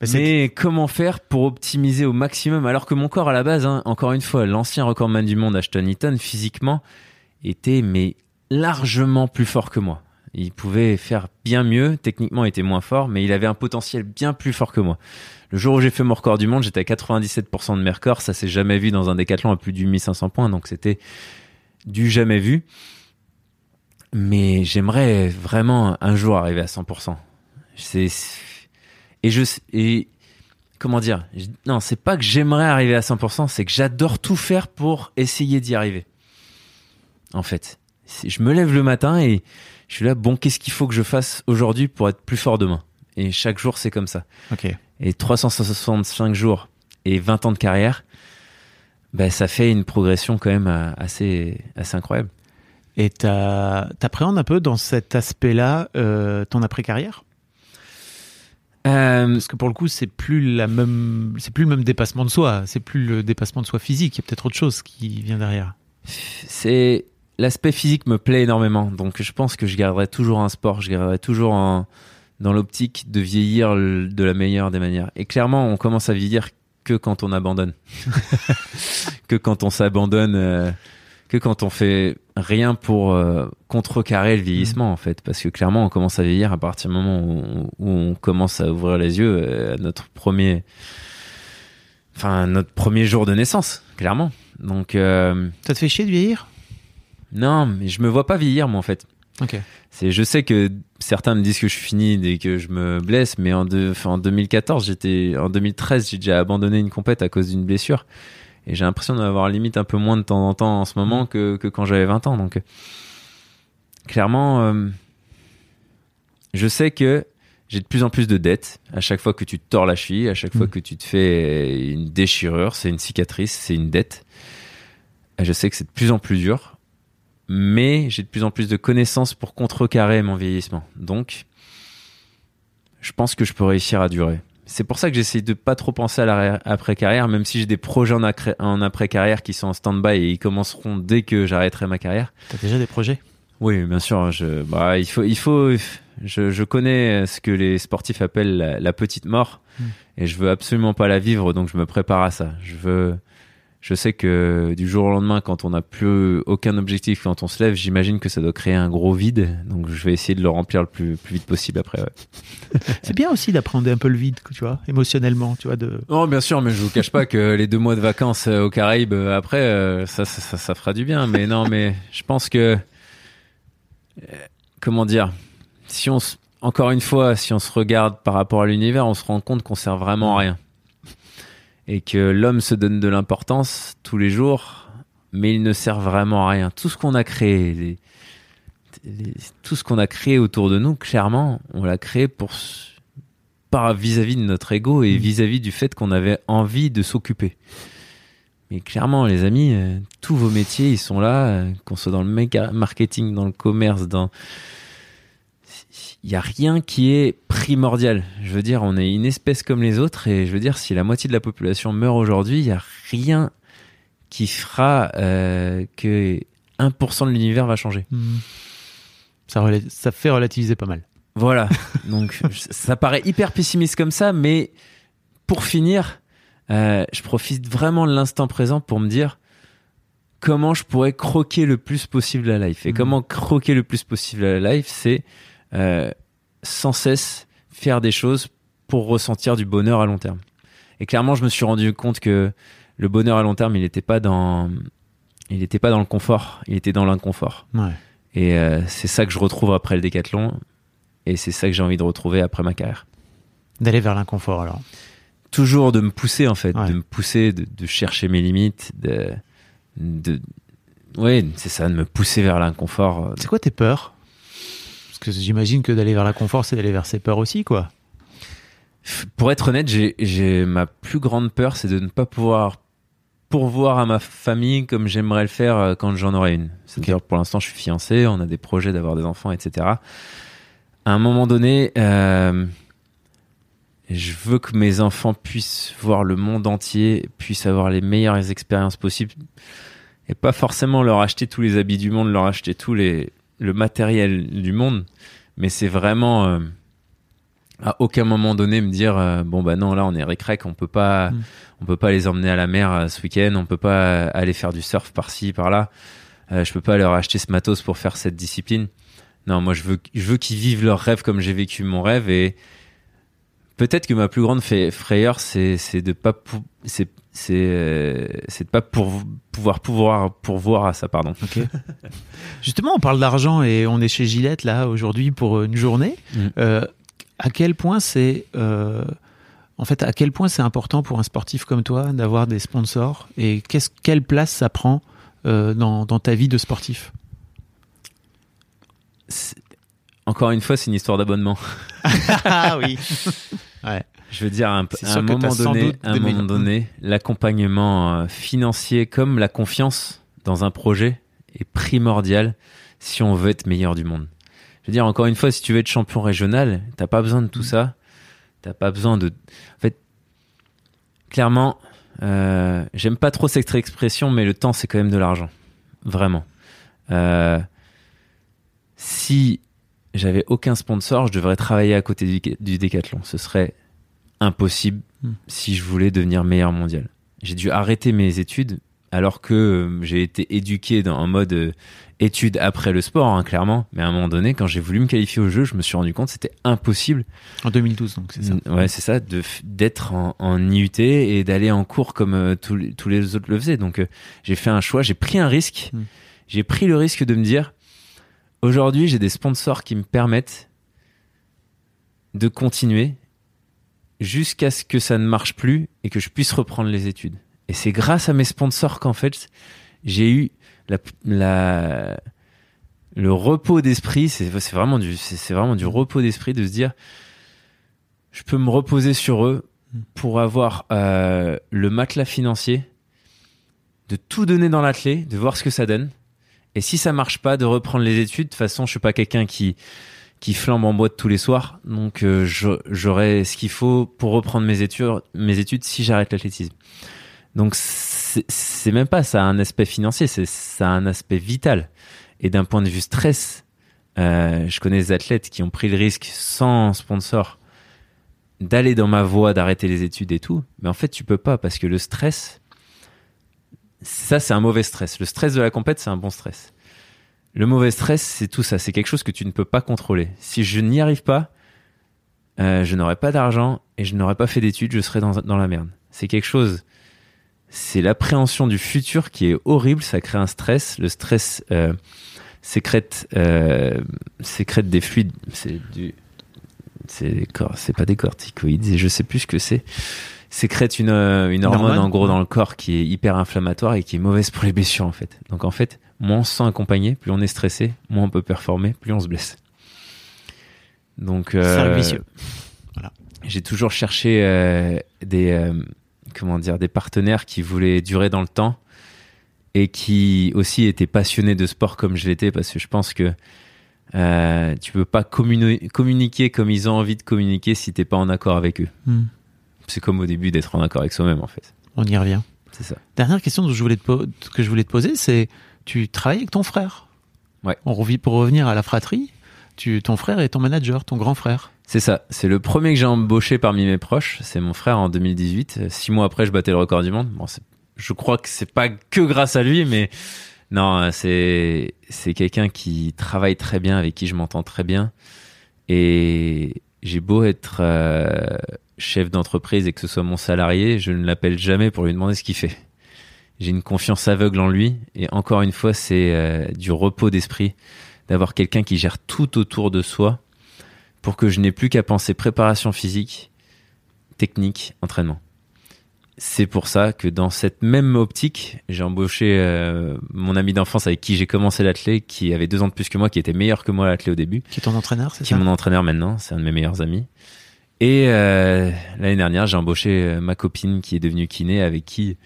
Bah, c'est- Mais comment faire pour optimiser au maximum alors que mon corps à la base, hein, encore une fois, l'ancien recordman du monde Ashton Eaton physiquement était mais largement plus fort que moi. Il pouvait faire bien mieux, techniquement il était moins fort, mais il avait un potentiel bien plus fort que moi. Le jour où j'ai fait mon record du monde, j'étais à 97% de mes records, ça s'est jamais vu dans un décathlon à plus de 1500 points, donc c'était du jamais vu. Mais j'aimerais vraiment un jour arriver à 100%. C'est et je et comment dire? Non, c'est pas que j'aimerais arriver à 100%, c'est que j'adore tout faire pour essayer d'y arriver. En fait, je me lève le matin et je suis là. Bon, qu'est-ce qu'il faut que je fasse aujourd'hui pour être plus fort demain? Et chaque jour, c'est comme ça. Ok. Et 365 jours et 20 ans de carrière, ben ça fait une progression quand même euh, assez assez incroyable. Et t'appréhendes un peu dans cet aspect-là euh, ton après-carrière? Euh, Parce que pour le coup, c'est plus la même, c'est plus le même dépassement de soi. C'est plus le dépassement de soi physique. Il y a peut-être autre chose qui vient derrière. c'est l'aspect physique me plaît énormément. Donc je pense que je garderai toujours un sport, je garderai toujours un, dans l'optique de vieillir de la meilleure des manières. Et clairement, on commence à vieillir que quand on abandonne. que quand on s'abandonne, euh, que quand on fait rien pour euh, contrecarrer le vieillissement, en fait. Parce que clairement, on commence à vieillir à partir du moment où, où on commence à ouvrir les yeux euh, à notre premier, enfin, notre premier jour de naissance, clairement. Donc, euh, Ça te fait chier de vieillir? Non, mais je me vois pas vieillir, moi, en fait. Ok. C'est, je sais que certains me disent que je suis fini dès que je me blesse, mais en, en 2014, j'étais, en 2013, j'ai déjà abandonné une compète à cause d'une blessure. Et j'ai l'impression d'avoir limite un peu moins de temps en temps en ce moment que, que quand j'avais 20 ans. Donc, clairement, euh, je sais que j'ai de plus en plus de dettes. À chaque fois que tu te tords la cheville, à chaque fois Mm. que tu te fais une déchirure, c'est une cicatrice, c'est une dette. Et je sais que c'est de plus en plus dur mais j'ai de plus en plus de connaissances pour contrecarrer mon vieillissement. Donc, je pense que je peux réussir à durer. C'est pour ça que j'essaie de pas trop penser à l'après-carrière, même si j'ai des projets en, après-carrière qui sont en stand-by et ils commenceront dès que j'arrêterai ma carrière. T'as déjà des projets? Oui, bien sûr. Je, bah, il faut, il faut. Je, je connais ce que les sportifs appellent la, la petite mort, Mm. et je veux absolument pas la vivre, donc je me prépare à ça. Je veux. Je sais que du jour au lendemain, quand on n'a plus aucun objectif, quand on se lève, j'imagine que ça doit créer un gros vide. Donc je vais essayer de le remplir le plus, plus vite possible après. ouais. C'est bien aussi d'apprendre un peu le vide, tu vois, émotionnellement, tu vois, de... Non, bien sûr, mais je vous cache pas que les deux mois de vacances euh, aux Caraïbes euh, après, euh, ça, ça, ça, ça fera du bien. Mais non, mais je pense que, comment dire, si on, se- encore une fois, si on se regarde par rapport à l'univers, on se rend compte qu'on sert vraiment à rien et que l'homme se donne de l'importance tous les jours, mais il ne sert vraiment à rien. Tout ce qu'on a créé, les- les- tout ce qu'on a créé autour de nous, clairement, on l'a créé pour s- par vis-à-vis de notre ego et Mm. vis-à-vis du fait qu'on avait envie de s'occuper. Mais clairement, les amis, euh, tous vos métiers, ils sont là, euh, qu'on soit dans le marketing, dans le commerce, dans il y a rien qui est primordial. Je veux dire, on est une espèce comme les autres et je veux dire, si la moitié de la population meurt aujourd'hui, il y a rien qui fera euh, que 1% de l'univers va changer. Hmm. Ça, ça fait relativiser pas mal. Voilà. Donc, ça paraît hyper pessimiste comme ça, mais pour finir, euh, je profite vraiment de l'instant présent pour me dire comment je pourrais croquer le plus possible la life. Et Mhm. comment croquer le plus possible la life, c'est euh, sans cesse faire des choses pour ressentir du bonheur à long terme. Et clairement, je me suis rendu compte que le bonheur à long terme, il n'était pas dans, il n'était pas dans le confort, il était dans l'inconfort. Ouais. Et euh, c'est ça que je retrouve après le décathlon. Et c'est ça que j'ai envie de retrouver après ma carrière. D'aller vers l'inconfort, alors. Toujours de me pousser, en fait. Ouais. De me pousser, de, de chercher mes limites. De, de... Ouais, c'est ça, de me pousser vers l'inconfort. C'est quoi tes peurs? Que j'imagine que d'aller vers l'inconfort, c'est d'aller vers ses peurs aussi, quoi. Pour être honnête, j'ai, ma plus grande peur, c'est de ne pas pouvoir pourvoir à ma famille comme j'aimerais le faire euh, quand j'en aurai une. C'est-à-dire, pour l'instant, je suis fiancé, on a des projets d'avoir des enfants, etc. À un moment donné, euh, je veux que mes enfants puissent voir le monde entier, puissent avoir les meilleures expériences possibles, et pas forcément leur acheter tous les habits du monde, leur acheter tous les le matériel du monde, mais c'est vraiment euh, à aucun moment donné me dire euh, bon bah non là on est récrec, on peut pas Mm. on peut pas les emmener à la mer euh, ce week-end, on peut pas aller faire du surf par-ci par-là, je peux pas leur acheter ce matos pour faire cette discipline. Non, moi je veux je veux qu'ils vivent leur rêve comme j'ai vécu mon rêve et peut-être que ma plus grande frayeur c'est c'est de pas c'est c'est euh, c'est de pas pour pouvoir pouvoir pourvoir à ça pardon. Justement, on parle d'argent et on est chez Gillette là aujourd'hui pour une journée. Mm. Euh, à quel point c'est euh, en fait à quel point c'est important pour un sportif comme toi d'avoir des sponsors et qu'est-ce quelle place ça prend euh, dans, dans ta vie de sportif? Encore une fois, c'est une histoire d'abonnement. Ah oui. Ouais. Je veux dire, à un, à moment donné, un moment l'accompagnement euh, financier comme la confiance dans un projet est primordial si on veut être meilleur du monde. Je veux dire, encore une fois, si tu veux être champion régional, t'as pas besoin de tout ça. T'as pas besoin de. En fait, clairement, euh, j'aime pas trop cette expression, mais le temps, c'est quand même de l'argent. Vraiment. Euh, si j'avais aucun sponsor, je devrais travailler à côté du, du décathlon. Ce serait impossible Hmm. si je voulais devenir meilleur mondial. J'ai dû arrêter mes études alors que euh, j'ai été éduqué dans un mode euh, études après le sport, hein, clairement. Mais à un moment donné, quand j'ai voulu me qualifier au jeu, je me suis rendu compte que c'était impossible En 2012, donc c'est ça. Ouais, c'est ça, d'être en, en IUT et d'aller en cours comme euh, tous, les- tous les autres le faisaient. Donc j'ai fait un choix, j'ai pris un risque. Mm. J'ai pris le risque de me dire aujourd'hui, j'ai des sponsors qui me permettent de continuer jusqu'à ce que ça ne marche plus et que je puisse reprendre les études. Et c'est grâce à mes sponsors qu'en fait, j'ai eu la, la- le repos d'esprit, c'est vraiment du, vraiment du repos d'esprit de se dire, je peux me reposer sur eux pour avoir euh, le matelas financier, de tout donner dans l'atelier, de voir ce que ça donne. Et si ça marche pas, de reprendre les études. De toute façon, je suis pas quelqu'un qui qui flambe en boîte tous les soirs, donc euh, j'aurai ce qu'il faut pour reprendre mes études, mes études si j'arrête l'athlétisme. Donc c'est même pas ça a un aspect financier, c'est ça un aspect vital. Et d'un point de vue stress, euh, je connais des athlètes qui ont pris le risque sans sponsor d'aller dans ma voie, d'arrêter les études et tout. Mais en fait, tu peux pas parce que le stress, ça c'est un mauvais stress. Le stress de la compète, c'est un bon stress. Le mauvais stress, c'est tout ça. C'est quelque chose que tu ne peux pas contrôler. Si je n'y arrive pas, euh, je n'aurai pas d'argent et je n'aurai pas fait d'études, je serai dans, dans la merde. C'est quelque chose. C'est l'appréhension du futur qui est horrible. Ça crée un stress. Le stress euh, sécrète, euh, sécrète des fluides. C'est du. C'est c'est pas des corticoïdes. Et je sais plus ce que c'est. Sécrète une, euh, une hormone, en gros dans le corps qui est hyper inflammatoire et qui est mauvaise pour les blessures en fait. Donc en fait, moins on se sent accompagné, plus on est stressé, moins on peut performer, plus on se blesse. Donc euh, vicieux. j'ai toujours cherché euh, des euh, comment dire des partenaires qui voulaient durer dans le temps et qui aussi étaient passionnés de sport comme je l'étais parce que je pense que euh, tu peux pas communi- communiquer comme ils ont envie de communiquer si t'es pas en accord avec eux. Hmm. C'est comme au début d'être en accord avec soi-même en fait. On y revient. C'est ça. Dernière question que je voulais te, po- que je voulais te poser, c'est tu travailles avec ton frère. Ouais. On revit pour revenir à la fratrie. Tu, ton frère est ton manager, ton grand frère. C'est ça. C'est le premier que j'ai embauché parmi mes proches. C'est mon frère en 2018. Euh, Six mois après, je battais le record du monde. Bon, je crois que c'est pas que grâce à lui, mais non, c'est c'est quelqu'un qui travaille très bien, avec qui je m'entends très bien. Et j'ai beau être euh, chef d'entreprise et que ce soit mon salarié, je ne l'appelle jamais pour lui demander ce qu'il fait. J'ai une confiance aveugle en lui. Et encore une fois, c'est euh, du repos d'esprit d'avoir quelqu'un qui gère tout autour de soi pour que je n'ai plus qu'à penser préparation physique, technique, entraînement. C'est pour ça que dans cette même optique, j'ai embauché euh, mon ami d'enfance avec qui j'ai commencé l'athlé, qui avait deux ans de plus que moi, qui était meilleur que moi à l'athlé au début, Qui est ton entraîneur, c'est qui est ça mon entraîneur maintenant, c'est un de mes meilleurs amis. Et euh, l'année dernière, j'ai embauché ma copine qui est devenue kiné, avec qui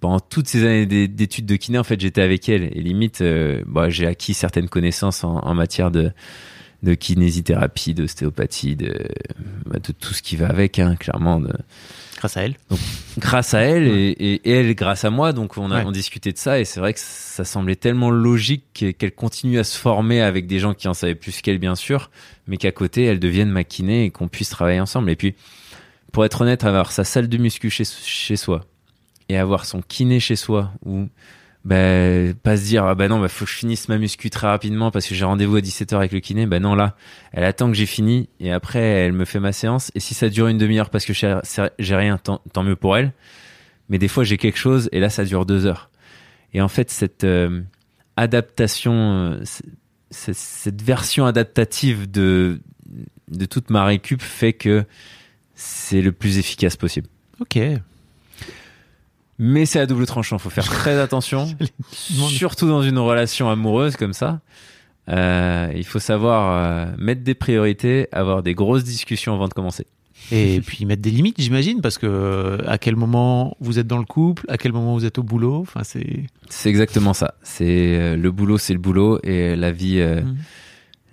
pendant toutes ces années d'é- d'études de kiné, en fait, j'étais avec elle. Et limite, euh, bah, j'ai acquis certaines connaissances en, en matière de, de kinésithérapie, d'ostéopathie, de, bah, de tout ce qui va avec, hein, clairement. De, Grâce à elle. grâce à elle et, elle grâce à moi. Donc on a Ouais. on discutait de ça et c'est vrai que ça semblait tellement logique que- qu'elle continue à se former avec des gens qui en savaient plus qu'elle bien sûr, mais qu'à côté elle devienne ma kiné et qu'on puisse travailler ensemble. Et puis pour être honnête, avoir sa salle de muscu chez, chez soi et avoir son kiné chez soi ou ben pas se dire ah bah non bah faut que je finisse ma muscu très rapidement parce que j'ai rendez-vous à 17h avec le kiné. Ben non là elle attend que j'ai fini et après elle me fait ma séance. Et si ça dure une demi-heure parce que j'ai rien tant, mieux pour elle. Mais des fois j'ai quelque chose et là ça dure deux heures. Et en fait cette euh, adaptation euh, cette version adaptative de toute ma récup fait que c'est le plus efficace possible. Ok. Mais c'est à double tranchant, faut faire très attention, surtout dans une relation amoureuse comme ça. Euh, il faut savoir euh, mettre des priorités, avoir des grosses discussions avant de commencer. Et puis mettre des limites, j'imagine, parce que euh, à quel moment vous êtes dans le couple, à quel moment vous êtes au boulot. Enfin, c'est. C'est exactement ça. C'est euh, le boulot, c'est le boulot, et la vie, euh, Mhm.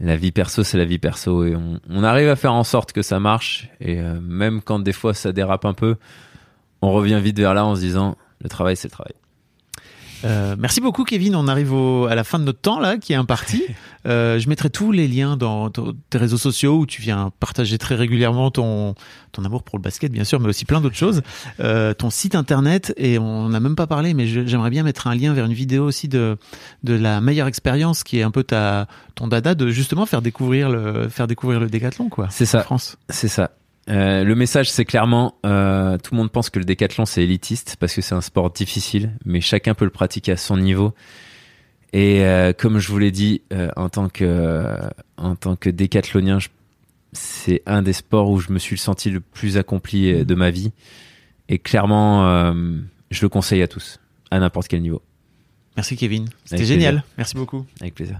la vie perso, c'est la vie perso. Et on, on arrive à faire en sorte que ça marche. Et euh, même quand des fois ça dérape un peu, on revient vite vers là en se disant le travail, c'est le travail. Euh, merci beaucoup, Kevin. On arrive au, à la fin de notre temps là, qui est imparti. Euh, je mettrai tous les liens dans, dans tes réseaux sociaux où tu viens partager très régulièrement ton ton amour pour le basket, bien sûr, mais aussi plein d'autres choses. Euh, ton site internet et on n'a même pas parlé, mais j'aimerais bien mettre un lien vers une vidéo aussi de de la meilleure expérience qui est un peu ta ton dada de justement faire découvrir le faire découvrir le décathlon quoi. C'est ça. En France. C'est ça. Euh, le message, c'est clairement, euh, tout le monde pense que le décathlon c'est élitiste parce que c'est un sport difficile, mais chacun peut le pratiquer à son niveau. Et euh, comme je vous l'ai dit, en tant que en tant que décathlonien, c'est un des sports où je me suis senti le plus accompli de ma vie. Et clairement, je le conseille à tous, à n'importe quel niveau, Merci Kevin. C'était génial. plaisir. Merci beaucoup. avec plaisir.